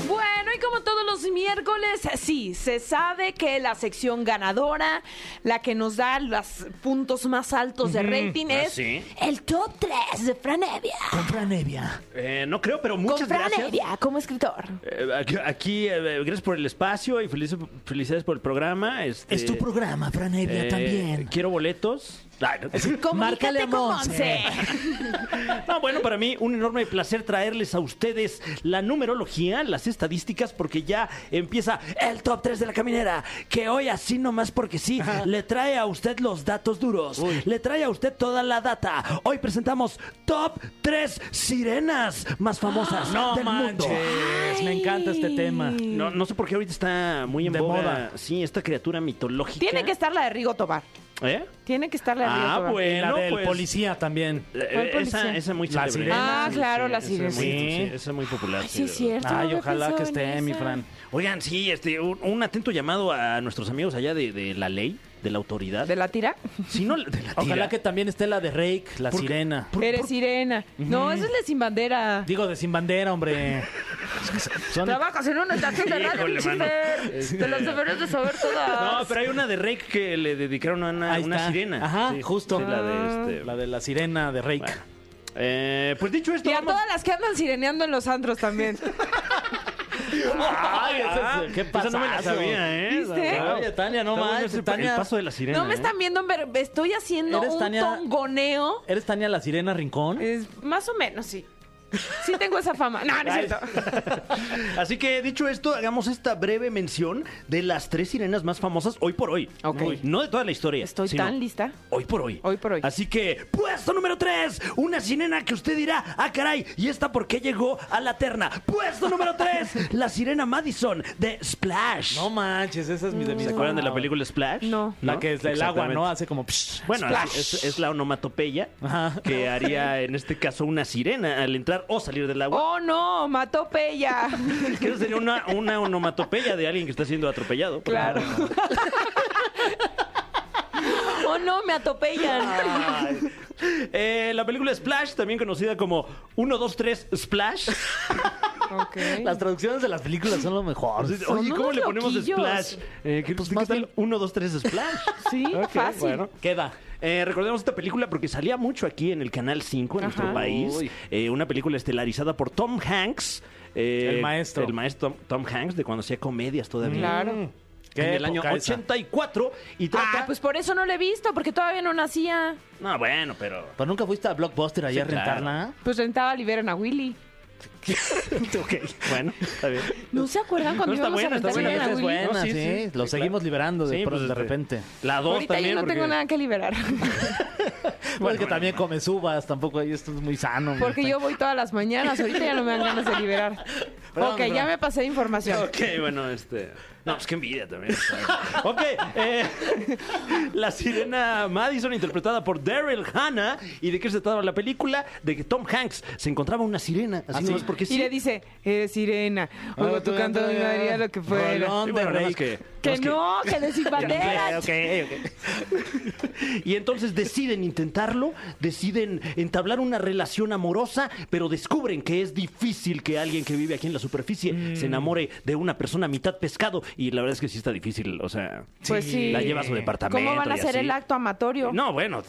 Bueno, y como todos los miércoles, sí, se sabe que la sección ganadora, la que nos da los puntos más altos de rating, ¿Ah, es sí? el top 3 de Franevia. con Fran Nevia. Eh, no creo, pero Con muchas gracias. Franevia como escritor. Eh, aquí, aquí, eh, gracias por el espacio y felices- felicidades por el programa. Este, Es tu programa, Fran Nevia, eh, también. Quiero boletos. No. Márcale a Monse. Monse. [LAUGHS] No, bueno, para mí un enorme placer traerles a ustedes la numerología, las estadísticas, porque ya empieza el top 3 de la caminera, que hoy así nomás porque sí, le trae a usted los datos duros, le trae a usted toda la data. Hoy presentamos top 3 sirenas más famosas [GASPS] No del mundo. me encanta este tema. No, no sé por qué ahorita está muy en De boga. moda. Sí, esta criatura mitológica. Tiene que estar la de Rigo Tobar. ¿Eh? Tiene que estar la Ah, bueno. La del pues- policía también. Eh, ¿Cuál esa, policía? esa es muy La célebre. sirena. Ah, claro, la esa es muy- sirena. sí, esa es muy popular. Ay, sí, es cierto. Ay, había ojalá que en esté, mi esa. Fran. Oigan, sí, este, un, un atento llamado a nuestros amigos allá de, de la ley, de la autoridad. ¿De la tira? Sí, no, de la Ojalá tira. que también esté la de Rake, la Por- sirena. por- Eres por- sirena. No, esa es la sin bandera. Digo, de sin bandera, hombre. Son- Trabajas en una estación de radio, Híjole, mano. Chifer. Te las deberías de saber todas. No, pero hay una de Rake que le dedicaron a una, Ahí una está. sirena. Ajá, Sí, justo. sí, la de este. La de la sirena de Rake. Bueno. Eh, pues dicho esto, Y a vamos- todas las que andan sireneando en los antros también. [LAUGHS] Ay, ese es- qué Esa no me la sabía, ¿eh? ¿Viste? Oye, Tania, no Está bueno manches, ese- Tania. El paso de la sirena. No me ¿eh? están viendo, pero estoy haciendo ¿Eres un Tania? tongoneo. ¿Eres Tania la Sirena Rincón? Es más o menos, sí. Sí tengo esa fama. No, no es cierto. [LAUGHS] Así que dicho esto, hagamos esta breve mención de las tres sirenas más famosas hoy por hoy. Ok. Uy, No de toda la historia. Estoy sino tan lista. Hoy por hoy. Hoy por hoy. Así que, puesto número 3, una sirena que usted dirá, ah, caray, ¿y esta por qué llegó a la terna? Puesto número 3, [LAUGHS] la sirena Madison de Splash. No manches, esa es mi de mis ¿Se acuerdan de la película Splash? No. La que es el agua, Exactamente. ¿no? Hace como... psh. Bueno, Splash. es, es la onomatopeya Ajá. que [LAUGHS] haría en este caso una sirena al entrar o salir del agua. Oh, no, mató Pella. [LAUGHS] Que eso sería una, una onomatopeya de alguien que está siendo atropellado. Claro. [LAUGHS] Oh, no, me atropellan. Ay. Eh, la película Splash, también conocida como 1, 2, 3 Splash. Ok. Las traducciones de las películas son lo mejor. Son Oye, ¿cómo le ponemos loquillos. Splash? Eh, ¿Qué, Pues qué más tal bien- 1, 2, 3 Splash? Sí, Ok, fácil. Bueno. Queda. Eh, recordemos esta película porque salía mucho aquí en el Canal 5 en Ajá. nuestro país. Eh, una película estelarizada por Tom Hanks. eh, El maestro. El maestro Tom, Tom Hanks, de cuando hacía comedias todavía. Claro. Qué En el año época esa. 84. Y trata... Ah, pues por eso no la he visto, porque todavía no nacía. No, bueno, pero... ¿Pero nunca fuiste a Blockbuster allá Sí, a rentarla? Pues rentaba Liberan a Willy. [LAUGHS] ok, bueno, está bien. ¿No se acuerdan cuando No, está íbamos buena, a está buena, a es Willy? buena, No, sí, sí. sí, Lo seguimos claro. liberando de, Sí, pues, de repente. La 2 Ahorita también. yo no tengo porque- nada que liberar. [LAUGHS] Bueno, que también comes uvas, tampoco ahí esto es muy sano. Porque yo voy todas las mañanas. Ahorita ya no me dan ganas de liberar. Perdón, ok, perdón. ya me pasé de información. Ok, bueno, este. No, pues qué envidia también. [LAUGHS] ok, eh, [LAUGHS] la sirena Madison, interpretada por Daryl Hannah. ¿Y de qué se trataba la película? De que Tom Hanks se encontraba una sirena. Así ¿Ah, nomás sí? porque Y sí. le dice, eh, sirena, oigo tu canto de María, lo que Rake. que- Que no, que de sin bandera. Ok, ok. [LAUGHS] Y entonces deciden intentarlo, deciden entablar una relación amorosa, pero descubren que es difícil que alguien que vive aquí en la superficie Mm. se enamore de una persona mitad pescado. Y la verdad es que sí está difícil, o sea, Pues sí. la lleva a su departamento. ¿Cómo van a y hacer así. el acto amatorio? No, bueno,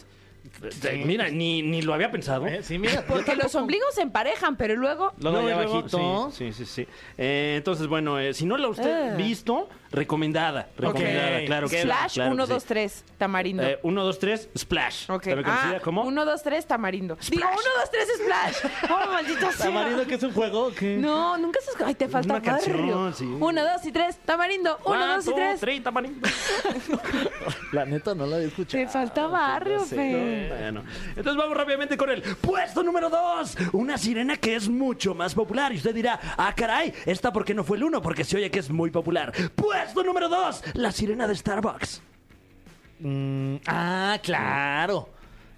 eh, mira, ni, ni lo había pensado. Eh, Sí, mira. [LAUGHS] Porque los ombligos se emparejan, pero luego... Luego No, allá y luego- abajito. Sí, sí, sí. sí. Eh, entonces, bueno, eh, si no la usted Ah. visto, recomendada. Recomendada, Ok, claro que sí. Slash claro que 1, sí. 2, 3, tamarindo. Eh, 1, 2, 3, Splash. Ok. ¿También conocida Ah, como? 1, 2, 3, tamarindo. Digo, 1, 2, 3, Splash. [LAUGHS] Oh, maldita sea. ¿Tamarindo que es un juego? ¿Qué? No, nunca se... Ay, te falta una canción, barrio. sí. 1, 2 y 3, tamarindo. 1, One, 2 y two, 3. three, tamarindo. [LAUGHS] La neta no la había escuchado. Te falta barrio, sé. fe. Bueno, entonces vamos rápidamente con el puesto número 2. Una sirena que es mucho más popular. Y usted dirá, ah, caray, esta porque no fue el uno, porque se oye que es muy popular. Puesto número 2, la sirena de Starbucks. Mm, ah, claro.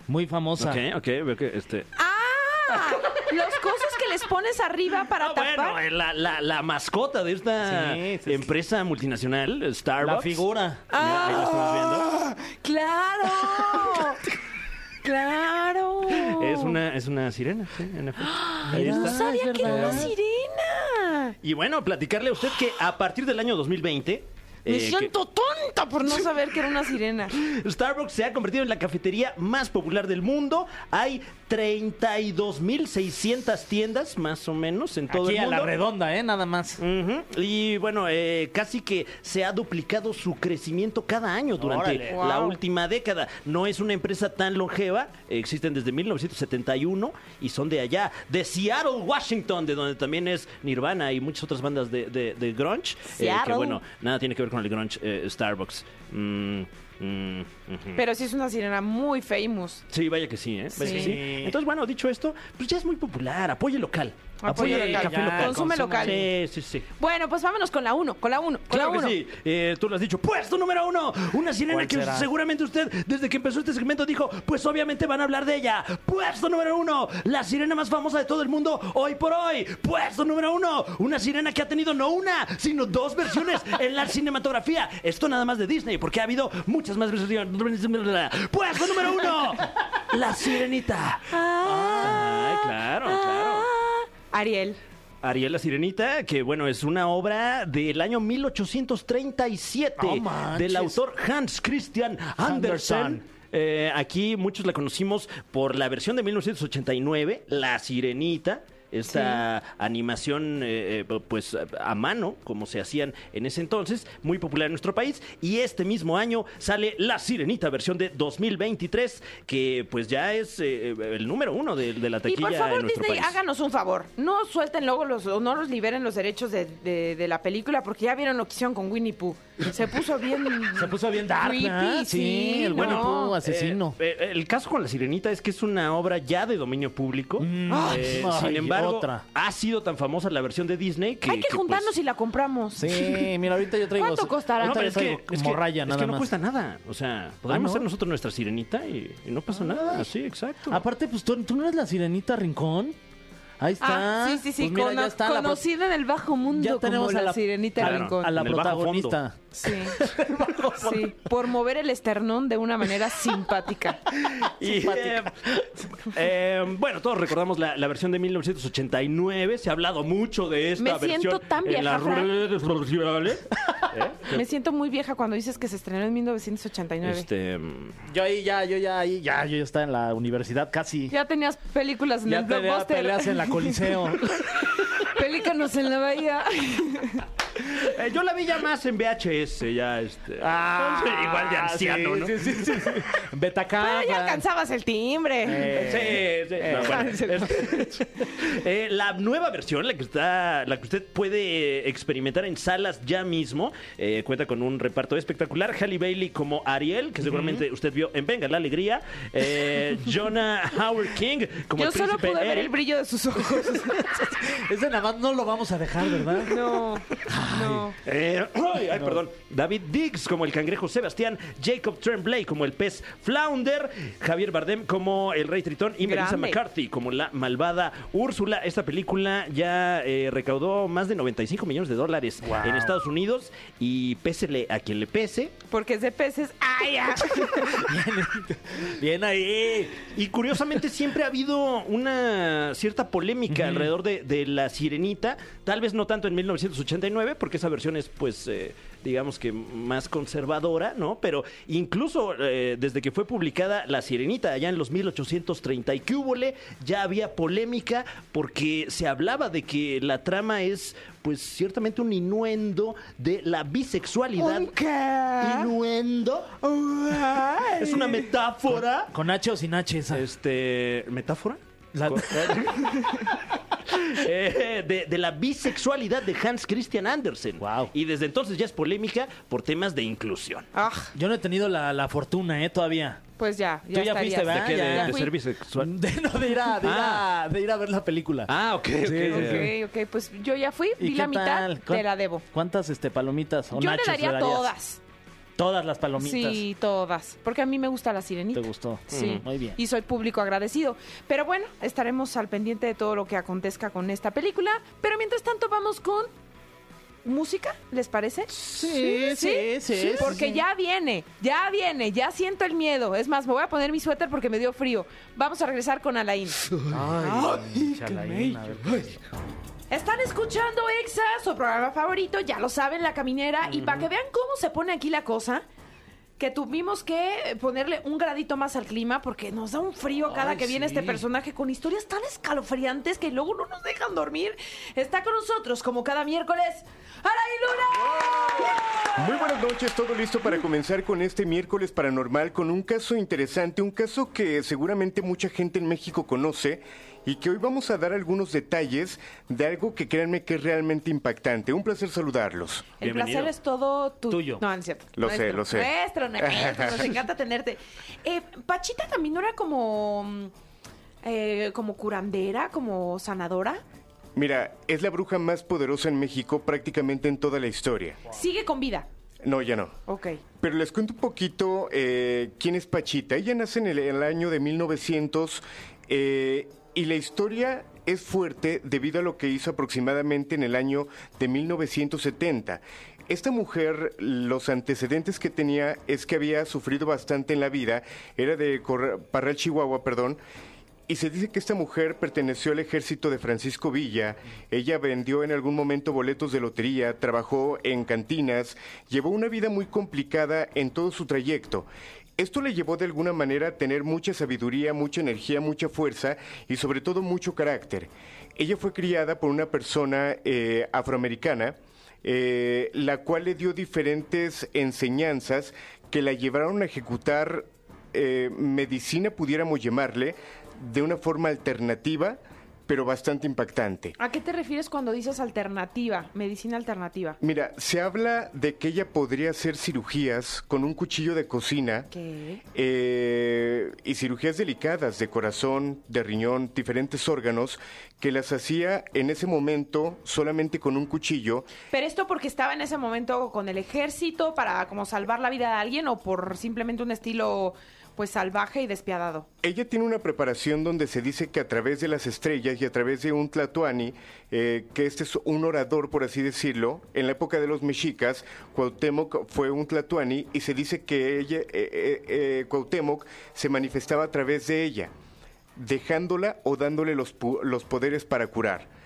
Muy famosa. Ok, ok, veo que este. Ah, los cosas que les pones arriba para Ah, tapar. bueno, eh, la, la, la mascota de esta Sí, sí, sí. empresa multinacional, Starbucks. La figura. Mira, ahí lo estamos viendo. Ah, claro. [LAUGHS] claro. Es una, es una sirena, sí, en efecto. Ahí. No está. sabía es que era una verdad. sirena. Y bueno, platicarle a usted que a partir del año 2020. Me eh, siento tonta por no saber que era una sirena. [LAUGHS] Starbucks se ha convertido en la cafetería más popular del mundo. Hay 32.600 tiendas, más o menos, en todo Aquí el a mundo. la redonda, ¿eh? Nada más. Y bueno, eh, casi que se ha duplicado su crecimiento cada año durante Órale. la Wow. última década. No es una empresa tan longeva, existen desde 1971 y son de allá, de Seattle, Washington, de donde también es Nirvana y muchas otras bandas de, de- de grunge. eh, que bueno, nada tiene que ver con el grunge eh, Starbucks. Mm, mm. Pero sí es una sirena muy famous. Sí, vaya que sí, ¿eh? Vaya que sí. Entonces, bueno, dicho esto, pues ya es muy popular. Apoye local. Apoye Apoye el local. café local. Consume local. Sí, sí, sí. Bueno, pues vámonos con la 1, con la 1, con Claro la que 1. sí, Eh, tú lo has dicho. Puesto número uno, una sirena ¿Cuál que será? seguramente usted, desde que empezó este segmento, dijo, pues obviamente van a hablar de ella. Puesto número uno, la sirena más famosa de todo el mundo hoy por hoy. Puesto número uno, una sirena que ha tenido no una, sino dos versiones [LAUGHS] en la cinematografía. Esto nada más de Disney, porque ha habido muchas más versiones. Puesto número uno, la sirenita. Ay, claro, claro. Ariel. Ariel la Sirenita, que bueno, es una obra del año 1837 No manches. del autor Hans Christian Andersen. Andersen. Eh, aquí muchos la conocimos por la versión de 1989, La Sirenita. Esta animación eh, eh, pues a mano, como se hacían en ese entonces, muy popular en nuestro país. Y este mismo año sale La Sirenita, versión de 2023, que pues ya es eh, el número uno de, de la Y taquilla por en favor, nuestro Disney, país. háganos un favor. No suelten luego los, o no los liberen los derechos de, de- de la película, porque ya vieron lo que hicieron con Winnie Pooh. Se puso bien. [LAUGHS] Se puso bien dark. Sí, el Winnie no. Pooh asesino. Eh, eh, el caso con La Sirenita es que es una obra ya de dominio público. Mm. Eh, Ay, sin embargo, otra. ha sido tan famosa la versión de Disney que. Hay que que, juntarnos pues, y la compramos. Sí, mira, ahorita yo traigo... ¿Cuánto costará? No, pero es que, traigo es que- morraya, es nada que no más. cuesta nada. O sea, podemos ¿no? hacer nosotros nuestra sirenita y, y no pasa nada. Sí, exacto. Aparte, pues tú, tú no eres la sirenita Rincón. Ahí está. Ah, sí, sí, sí. Pues mira, cono- ya está la pro- conocida en el bajo mundo Ya tenemos como a la, la- sirenita a Rincón. a la protagonista. Sí. [LAUGHS] sí. Por mover el esternón de una manera simpática. [LAUGHS] Y, eh, eh, bueno, todos recordamos la, la versión de 1989. Se ha hablado mucho de esta Me versión. siento tan en las vieja, redes sociales. [LAUGHS] ¿Eh? Me siento muy vieja cuando dices que se estrenó en 1989. Este, Yo ahí ya, yo ya ahí, ya, yo ya estaba en la universidad casi. Ya tenías películas en Ya el tenía blockbuster. peleas en la Coliseo. Pelícanos en la bahía. [LAUGHS] eh, yo la vi ya más en VHS, ya este. igual de anciano, Ah, sí, ¿no? Sí, sí, sí. sí. [LAUGHS] Betacam. Pero ya alcanzabas el timbre. Eh, Sí, sí. No, bueno, es- [LAUGHS] eh, la nueva versión, la que está, la que usted puede experimentar en salas ya mismo, eh, cuenta con un reparto espectacular. Halle Bailey como Ariel, que seguramente usted vio en Venga la Alegría. Eh, Jonah Howard King como Yo el solo príncipe pude ver Eric. el brillo de sus ojos. Ese nada más no lo vamos a dejar, ¿verdad? [LAUGHS] No, no. Eh, [CLEARS THROAT] ay, ay, perdón. David Diggs como el cangrejo Sebastián, Jacob Tremblay como el pez Flounder, Javier Bardem como el rey Tritón y Melissa Grande. McCarthy como la malvada Úrsula. Esta película ya eh, recaudó más de 95 millones de dólares en Estados Unidos y pésele a quien le pese. Porque es de peces. ¡Ay, ya! [LAUGHS] Bien ahí. Y curiosamente siempre ha habido una cierta polémica alrededor de, de La Sirenita, tal vez no tanto en 1989, porque esa versión es pues eh, digamos que más conservadora, ¿no? Pero incluso eh, desde que fue publicada La Sirenita allá en los 1830 y que hubole, ya había polémica porque se hablaba de que la trama es pues ciertamente un innuendo de la bisexualidad. ¿Innuendo? Es una metáfora. ¿Con H o sin H esa? Este. ¿Metáfora? La- [LAUGHS] Eh, de, de la bisexualidad de Hans Christian Andersen. Wow. Y desde entonces ya es polémica por temas de inclusión. Ah, Yo no he tenido la, la fortuna, ¿eh? Todavía. pues ya, ya Tú ya fuiste. ¿verdad? ¿De qué? ¿De, ya. de fui. ser bisexual? [LAUGHS] De, no, de ir, a, de, ir Ah. a, de ir a ver la película. Ah, ok, ok. sí, Ok, ok, pues yo ya fui, ¿Y vi la mitad, te la debo. ¿Cuántas este, palomitas o Yo le nachos daría darías? todas. Todas las palomitas. Sí, todas. Porque a mí me gusta la sirenita. ¿Te gustó? Sí. Mm, Muy bien. Y soy público agradecido. Pero bueno, estaremos al pendiente de todo lo que acontezca con esta película. Pero mientras tanto, vamos con música, ¿les parece? Sí, sí, sí, Porque sí. ya viene, ya viene, ya siento el miedo. Es más, me voy a poner mi suéter porque me dio frío. Vamos a regresar con Alain. Ay, chalaín, a ver. Están escuchando Exa, su programa favorito, ya lo saben, La Caminera. Y para que vean cómo se pone aquí la cosa, que tuvimos que ponerle un gradito más al clima porque nos da un frío cada Ay, que viene sí. este personaje con historias tan escalofriantes que luego no nos dejan dormir. Está con nosotros, como cada miércoles, Araí Luna. Muy buenas noches, todo listo para comenzar con este miércoles paranormal con un caso interesante, un caso que seguramente mucha gente en México conoce y que hoy vamos a dar algunos detalles de algo que créanme que es realmente impactante. Un placer saludarlos. El Bienvenido. placer es todo tu- Tuyo. No, no es cierto. Lo sé, lo sé. Nuestro, nuestro, nos [LAUGHS] encanta tenerte. Eh, Pachita también no era como, mm, eh, como curandera, como sanadora. Mira, es la bruja más poderosa en México prácticamente en toda la historia. Sigue con vida. No, ya no. Ok. Pero les cuento un poquito eh, quién es Pachita. Ella nace en el, el año de 1900 eh, y la historia es fuerte debido a lo que hizo aproximadamente en el año de 1970. Esta mujer, los antecedentes que tenía es que había sufrido bastante en la vida, era de Parral, Chihuahua, perdón, y se dice que esta mujer perteneció al ejército de Francisco Villa. Ella vendió en algún momento boletos de lotería, trabajó en cantinas, llevó una vida muy complicada en todo su trayecto. Esto le llevó de alguna manera a tener mucha sabiduría, mucha energía, mucha fuerza y sobre todo mucho carácter. Ella fue criada por una persona eh, afroamericana, eh, la cual le dio diferentes enseñanzas que la llevaron a ejecutar eh, medicina, pudiéramos llamarle, de una forma alternativa, pero bastante impactante. ¿A qué te refieres cuando dices alternativa, medicina alternativa? Mira, se habla de que ella podría hacer cirugías con un cuchillo de cocina ¿Qué? eh, y cirugías delicadas de corazón, de riñón, diferentes órganos, que las hacía en ese momento solamente con un cuchillo. ¿Pero esto porque estaba en ese momento con el ejército para como salvar la vida de alguien o por simplemente un estilo pues salvaje y despiadado? Ella tiene una preparación donde se dice que a través de las estrellas y a través de un tlatoani, eh, que este es un orador, por así decirlo, en la época de los mexicas, Cuauhtémoc fue un tlatoani y se dice que ella, eh, eh, eh, se manifestaba a través de ella, dejándola o dándole los, los poderes para curar.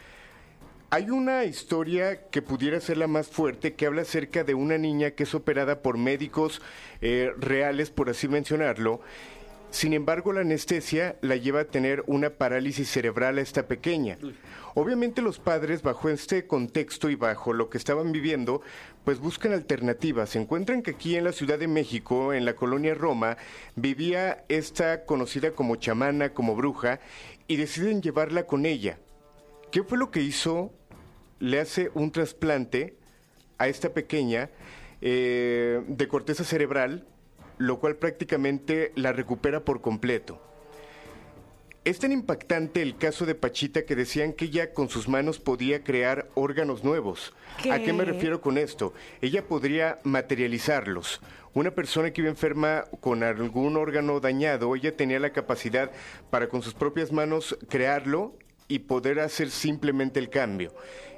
Hay una historia que pudiera ser la más fuerte que habla acerca de una niña que es operada por médicos eh, reales, por así mencionarlo. Sin embargo, la anestesia la lleva a tener una parálisis cerebral a esta pequeña. Obviamente los padres, bajo este contexto y bajo lo que estaban viviendo, pues buscan alternativas. Se encuentran que aquí en la Ciudad de México, en la colonia Roma, vivía esta conocida como chamana, como bruja, y deciden llevarla con ella. ¿Qué fue lo que hizo? Le hace un trasplante a esta pequeña eh, de corteza cerebral, lo cual prácticamente la recupera por completo. Es tan impactante el caso de Pachita que decían que ella con sus manos podía crear órganos nuevos. ¿A qué me ¿Qué? refiero con esto? Ella podría materializarlos. Una persona que iba enferma con algún órgano dañado, ella tenía la capacidad para con sus propias manos crearlo y poder hacer simplemente el cambio.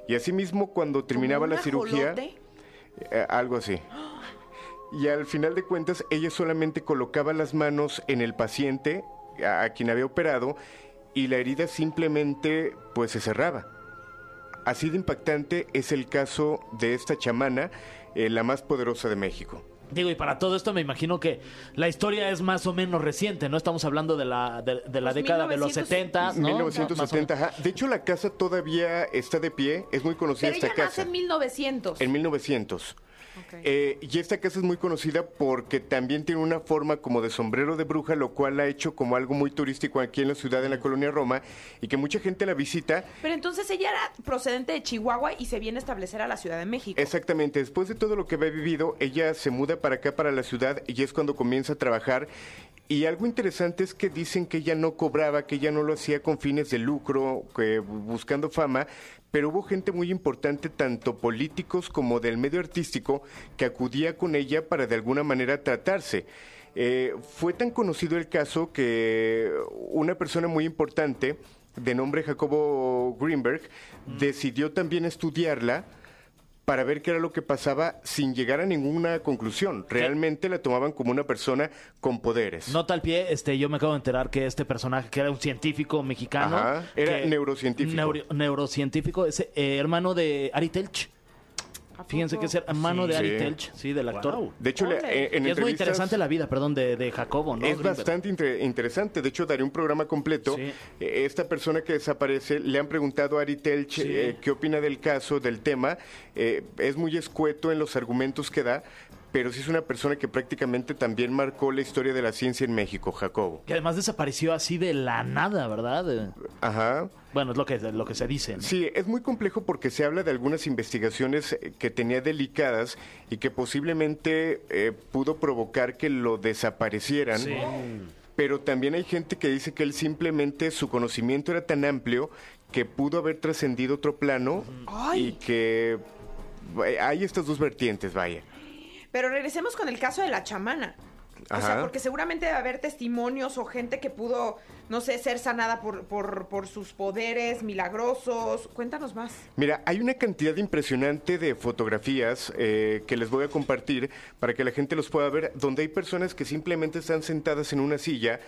Y asimismo, cuando terminaba ¿Como un la cirugía, eh, algo así. Y al final de cuentas, ella solamente colocaba las manos en el paciente a, a quien había operado y la herida simplemente pues se cerraba. Así de impactante es el caso de esta chamana, eh, la más poderosa de México. Digo, y para todo esto me imagino que la historia es más o menos reciente, ¿no? Estamos hablando de la, de, de la Pues década de los 1900, 70, ¿no? 1970, ajá. De hecho, la casa todavía está de pie, es muy conocida Pero esta ella nace casa. en 1900. En 1900. Eh, y esta casa es muy conocida porque también tiene una forma como de sombrero de bruja, lo cual la ha hecho como algo muy turístico aquí en la ciudad, en la colonia Roma, y que mucha gente la visita. Pero entonces ella era procedente de Chihuahua y se viene a establecer a la Ciudad de México. Exactamente, después de todo lo que había vivido, ella se muda para acá, para la ciudad, y es cuando comienza a trabajar. Y algo interesante es que dicen que ella no cobraba, que ella no lo hacía con fines de lucro, que buscando fama, pero hubo gente muy importante, tanto políticos como del medio artístico, que acudía con ella para de alguna manera tratarse. Eh, fue tan conocido el caso que una persona muy importante, de nombre Jacobo Greenberg, decidió también estudiarla para ver qué era lo que pasaba sin llegar a ninguna conclusión. Realmente la tomaban como una persona con poderes. Nota al pie, este, yo me acabo de enterar que este personaje, que era un científico mexicano. Ajá, era que- neurocientífico. neuro- neurocientífico, es eh, hermano de Ari Telch. ¿A Fíjense que es hermano de Sí. Ari Telch, sí, del actor. De hecho, le- eh, en Y es muy interesante la vida, perdón, de, de Jacobo, ¿no? Es Greenberg. bastante inter- interesante. De hecho, daré un programa completo. Sí. Eh, Esta persona que desaparece, le han preguntado a Ari Telch Sí. eh, qué opina del caso, del tema. Eh, es muy escueto en los argumentos que da, pero sí es una persona que prácticamente también marcó la historia de la ciencia en México, Jacobo. Que además desapareció así de la nada, ¿verdad? Eh, Ajá. Bueno, es lo que, lo que se dice. ¿no? Sí, es muy complejo porque se habla de algunas investigaciones eh, que tenía delicadas y que posiblemente eh, pudo provocar que lo desaparecieran. Sí. Pero también hay gente que dice que él simplemente su conocimiento era tan amplio que pudo haber trascendido otro plano y que hay estas dos vertientes, vaya. Pero regresemos con el caso de la chamana. O sea, porque seguramente debe haber testimonios o gente que pudo, no sé, ser sanada por, por, por sus poderes milagrosos. Cuéntanos más. Mira, hay una cantidad impresionante de fotografías eh, que les voy a compartir para que la gente los pueda ver, donde hay personas que simplemente están sentadas en una silla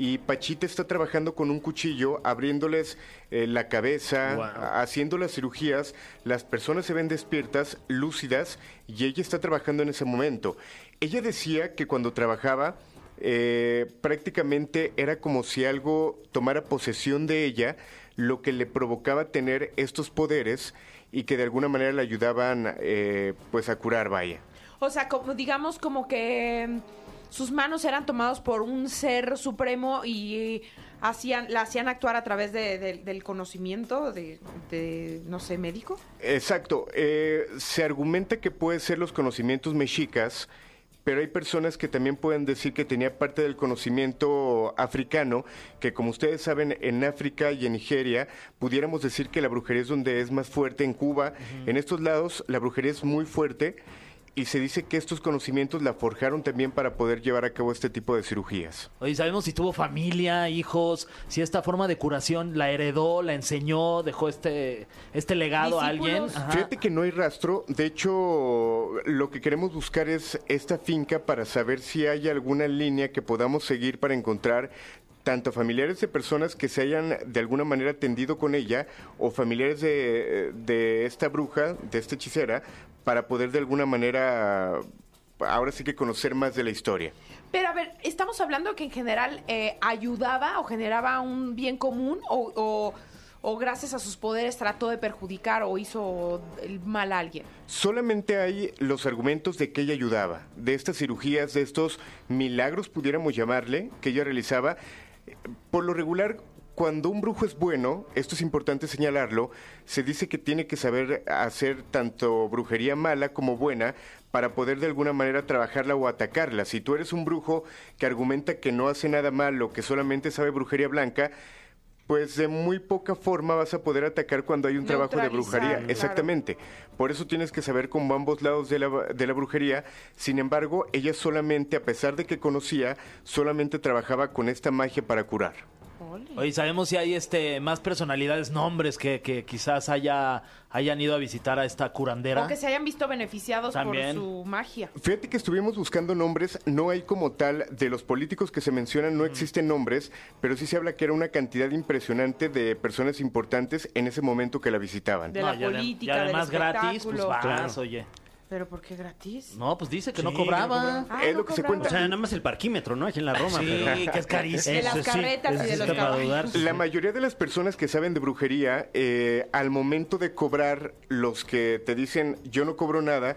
y Pachita está trabajando con un cuchillo, abriéndoles eh, la cabeza, haciendo las cirugías. Las personas se ven despiertas, lúcidas, y ella está trabajando en ese momento. Ella decía que cuando trabajaba eh, prácticamente era como si algo tomara posesión de ella, lo que le provocaba tener estos poderes y que de alguna manera le ayudaban eh, pues a curar, vaya. O sea, como, digamos como que sus manos eran tomados por un ser supremo y hacían, la hacían actuar a través de- de- del conocimiento de, de, no sé, médico. Exacto. eh, se argumenta que puede ser los conocimientos mexicas, pero hay personas que también pueden decir que tenía parte del conocimiento africano, que como ustedes saben, en África y en Nigeria, pudiéramos decir que la brujería es donde es más fuerte, en Cuba, en estos lados la brujería es muy fuerte. Y se dice que estos conocimientos la forjaron también para poder llevar a cabo este tipo de cirugías. Oye, ¿sabemos si tuvo familia, hijos? Si esta forma de curación la heredó, la enseñó, dejó este, este legado a alguien? Ajá. Fíjate que no hay rastro. De hecho, lo que queremos buscar es esta finca para saber si hay alguna línea que podamos seguir para encontrar tanto familiares de personas que se hayan de alguna manera atendido con ella o familiares de, de esta bruja, de esta hechicera, para poder de alguna manera ahora sí que conocer más de la historia. Pero a ver, estamos hablando que en general eh, ayudaba o generaba un bien común o, o- o gracias a sus poderes trató de perjudicar o hizo el mal a alguien. Solamente hay los argumentos de que ella ayudaba, de estas cirugías, de estos milagros, pudiéramos llamarle, que ella realizaba. Por lo regular, cuando un brujo es bueno, esto es importante señalarlo, se dice que tiene que saber hacer tanto brujería mala como buena para poder de alguna manera trabajarla o atacarla. Si tú eres un brujo que argumenta que no hace nada malo, que solamente sabe brujería blanca, pues de muy poca forma vas a poder atacar cuando hay un trabajo de brujería. claro. Exactamente. Por eso tienes que saber cómo ambos lados de la, de la brujería. Sin embargo, ella solamente, a pesar de que conocía, solamente trabajaba con esta magia para curar. Oye, ¿sabemos si hay este más personalidades, nombres que, que quizás haya, hayan ido a visitar a esta curandera? O que se hayan visto beneficiados También. por su magia. Fíjate que estuvimos buscando nombres, no hay como tal, de los políticos que se mencionan no existen nombres, pero sí se habla que era una cantidad impresionante de personas importantes en ese momento que la visitaban. De la y adem- política, Y del además gratis, pues vas, oye. ¿Pero por qué gratis? No, pues dice que no Sí, cobraba. no Ah, es no lo que se cobraba. cuenta. O sea, nada más el parquímetro, ¿no? Aquí en la Roma. Sí, pero... que es carísimo. De las Eso sí, carretas y eso de sí los está para caballos. dudar. La mayoría de las personas que saben de brujería, eh, al momento de cobrar, los que te dicen yo no cobro nada,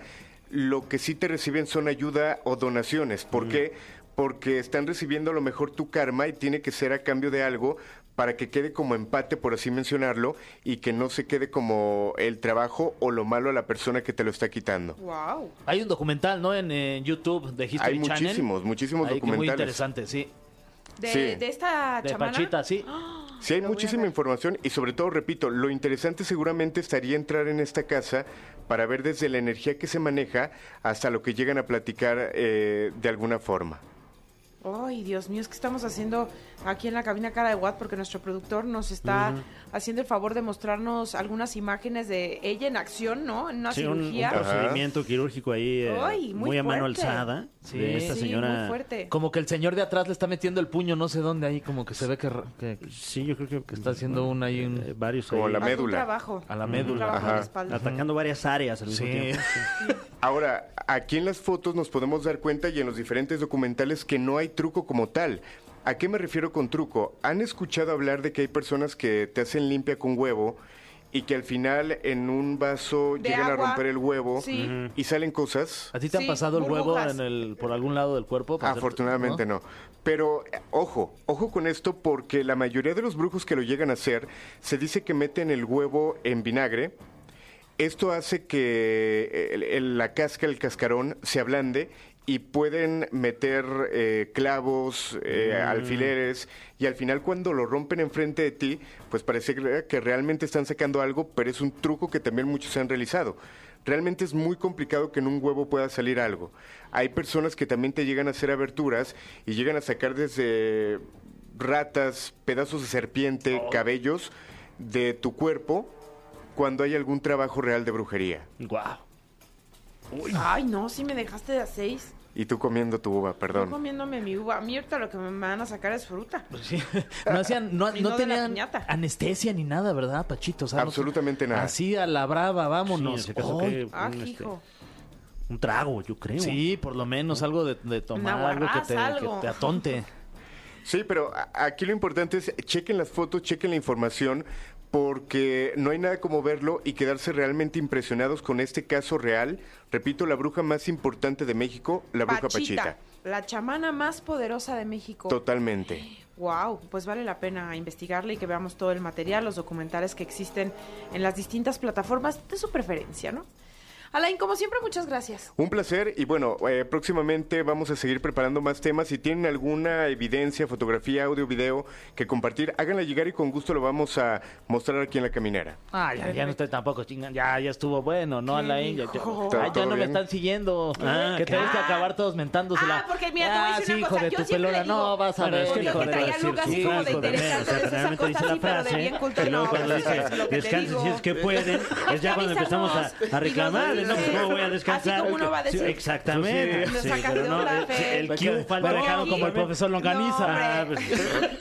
lo que sí te reciben son ayuda o donaciones. ¿Por qué? Porque están recibiendo a lo mejor tu karma y tiene que ser a cambio de algo para que quede como empate, por así mencionarlo, y que no se quede como el trabajo o lo malo a la persona que te lo está quitando. Wow. Hay un documental, ¿no? En, YouTube de History Hay Channel. muchísimos, muchísimos que Muy documentales. interesante, sí. De, Sí. de esta De chamana. Pachita, sí. [GASPS] Sí, hay muchísima información y sobre todo, repito, lo interesante seguramente estaría entrar en esta casa para ver desde la energía que se maneja hasta lo que llegan a platicar eh, de alguna forma. Ay, Dios mío, es que estamos haciendo aquí en la cabina cara de Watt porque nuestro productor nos está haciendo el favor de mostrarnos algunas imágenes de ella en acción, ¿no? En una Sí, un, un cirugía. procedimiento quirúrgico ahí eh, Ay, muy muy, a mano alzada Sí. de esta sí, señora. muy fuerte. Como que el señor de atrás le está metiendo el puño, no sé dónde, ahí como que se ve que, que- Sí, yo creo que, que está haciendo un ahí un- eh, varios Como ahí, la médula. trabajo. a la médula. la Ajá. espalda. atacando varias áreas al mismo Sí. tiempo. Ahora, aquí en las fotos nos podemos dar cuenta y en los diferentes documentales que no hay truco como tal. ¿A qué me refiero con truco? ¿Han escuchado hablar de que hay personas que te hacen limpia con huevo y que al final en un vaso De llegan agua. a romper el huevo Sí. y salen cosas? ¿A ti te han Sí, pasado el huevo en el, por algún lado del cuerpo? Afortunadamente no. Pero eh, ojo, ojo con esto porque la mayoría de los brujos que lo llegan a hacer se dice que meten el huevo en vinagre. Esto hace que el- el- la casca, el cascarón, se ablande y pueden meter eh, clavos, eh, alfileres y al final cuando lo rompen enfrente de ti, pues parece que realmente están sacando algo, pero es un truco que también muchos han realizado. Realmente es muy complicado que en un huevo pueda salir algo. Hay personas que también te llegan a hacer aberturas y llegan a sacar desde ratas, pedazos de serpiente, cabellos de tu cuerpo cuando hay algún trabajo real de brujería. Guau. Ay, no, sí me dejaste de a seis. Y tú comiendo tu uva, Yo perdón. comiéndome mi uva. A mí ahorita lo que me van a sacar es fruta. Pues sí. [LAUGHS] No hacían, no, [LAUGHS] no no tenían anestesia ni nada, ¿verdad, Pachito? O sea, no- Absolutamente nada. Así a la brava, vámonos. Sí, caso que Ah, un, este. Un trago, yo creo. Sí, por lo menos algo de, de tomar, Una algo que te, algo. que te atonte. Sí, pero aquí lo importante es chequen las fotos, chequen la información, porque no hay nada como verlo y quedarse realmente impresionados con este caso real. Repito, la bruja más importante de México, la bruja Pachita. La chamana más poderosa de México. Totalmente. Wow, pues vale la pena investigarle y que veamos todo el material, los documentales que existen en las distintas plataformas de su preferencia, ¿no? Alain, como siempre, muchas gracias. Un placer y bueno, eh, próximamente vamos a seguir preparando más temas. Si tienen alguna evidencia, fotografía, audio, video que compartir, háganla llegar y con gusto lo vamos a mostrar aquí en la caminera. Ah, ya, ya no estoy tampoco chingando. Ya, ya estuvo bueno, ¿no, ¿Qué Alain? Ya, ya, no me están siguiendo. Ah, que ¿qué? tenés que acabar todos mentándosela. Ah, porque mira, te voy a Ah, decir sí, una hijo cosa. de Yo tu siempre pelona. le digo, No, vas a ver. es que hijo que de- traía decir, Lucas sí, como de hijo de interesante, menos, o sea, esas generalmente cosas dice la sí, pero de frase, bien culto, y luego no, cuando pero dice, ¿sabes lo que te descansen si es que pueden, es ya [LAUGHS] cuando empezamos a, Avísanos. A reclamarle, ¿no? Pues cómo voy a descansar. Así como uno va a Sí, decir. exactamente. Sí, sacas pero de no, el- Q falta. Manejado como el profesor Longaniza. Ah, No, pues, [LAUGHS]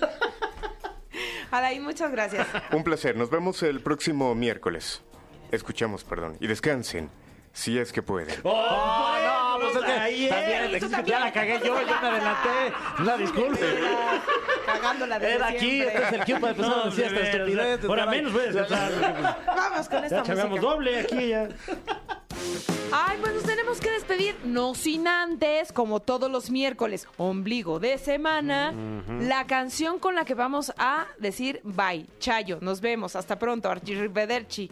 Alain, muchas gracias. Un placer. Nos vemos el próximo miércoles. Escuchamos, perdón. Y descansen, si es que pueden. Oh, no, pues es que Ahí es. también, ya también. la cagué yo, yo me adelanté. Una disculpa. Cagándola desde Era aquí, siempre. este es el cue para empezar a no, decir de esta estupidez. Ahora menos voy a descansar. pues, Vamos con esta Ya música. doble aquí ya. Ay, pues nos tenemos que despedir, no sin antes, como todos los miércoles, ombligo de semana, la canción con la que vamos a decir bye. Chayo, nos vemos, hasta pronto, arrivederci.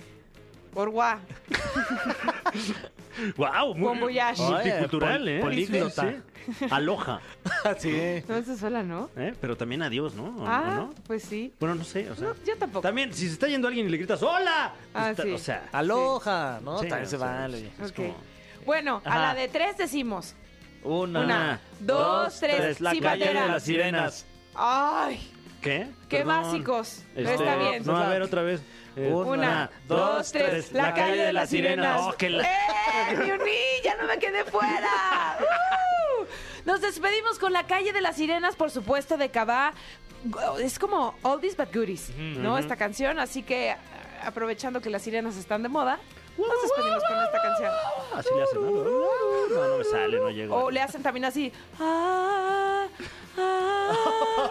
Orgua. [LAUGHS] Wow, voyage. multicultural, Oye, ¿eh? pol- políglota. Sí, sí. Aloha, [LAUGHS] Sí. No se sola, ¿no? ¿eh? Pero también adiós, ¿no? ¿O- o Ah, no? pues sí. Bueno, no sé, o sea. No, yo tampoco. También, si se está yendo alguien y le gritas ¡Hola! Ah, Está- sí. O sea, Aloha, ¿no? Sí, También se vale. es Ok. como- Bueno, a la de tres decimos. Una, Una, dos, tres, la calle de las sirenas. Ay, ¿Qué? qué Perdón. básicos. Pero Este, está bien. No, a ver, otra vez. Eh, Una, dos, tres, la, calle de las sirenas. Oh, que la- ¡Eh! ¡Me uní! ¡Ya no me quedé fuera! ¡Uh! Nos despedimos con la calle de las sirenas, por supuesto, de Cabá. Es como oldies but goodies, ¿no? Esta canción, así que aprovechando que las sirenas están de moda, nos despedimos con esta canción. Así le hacen, ¿no? No, no me sale, no llego. O le hacen también así. [LAUGHS] ah, ah.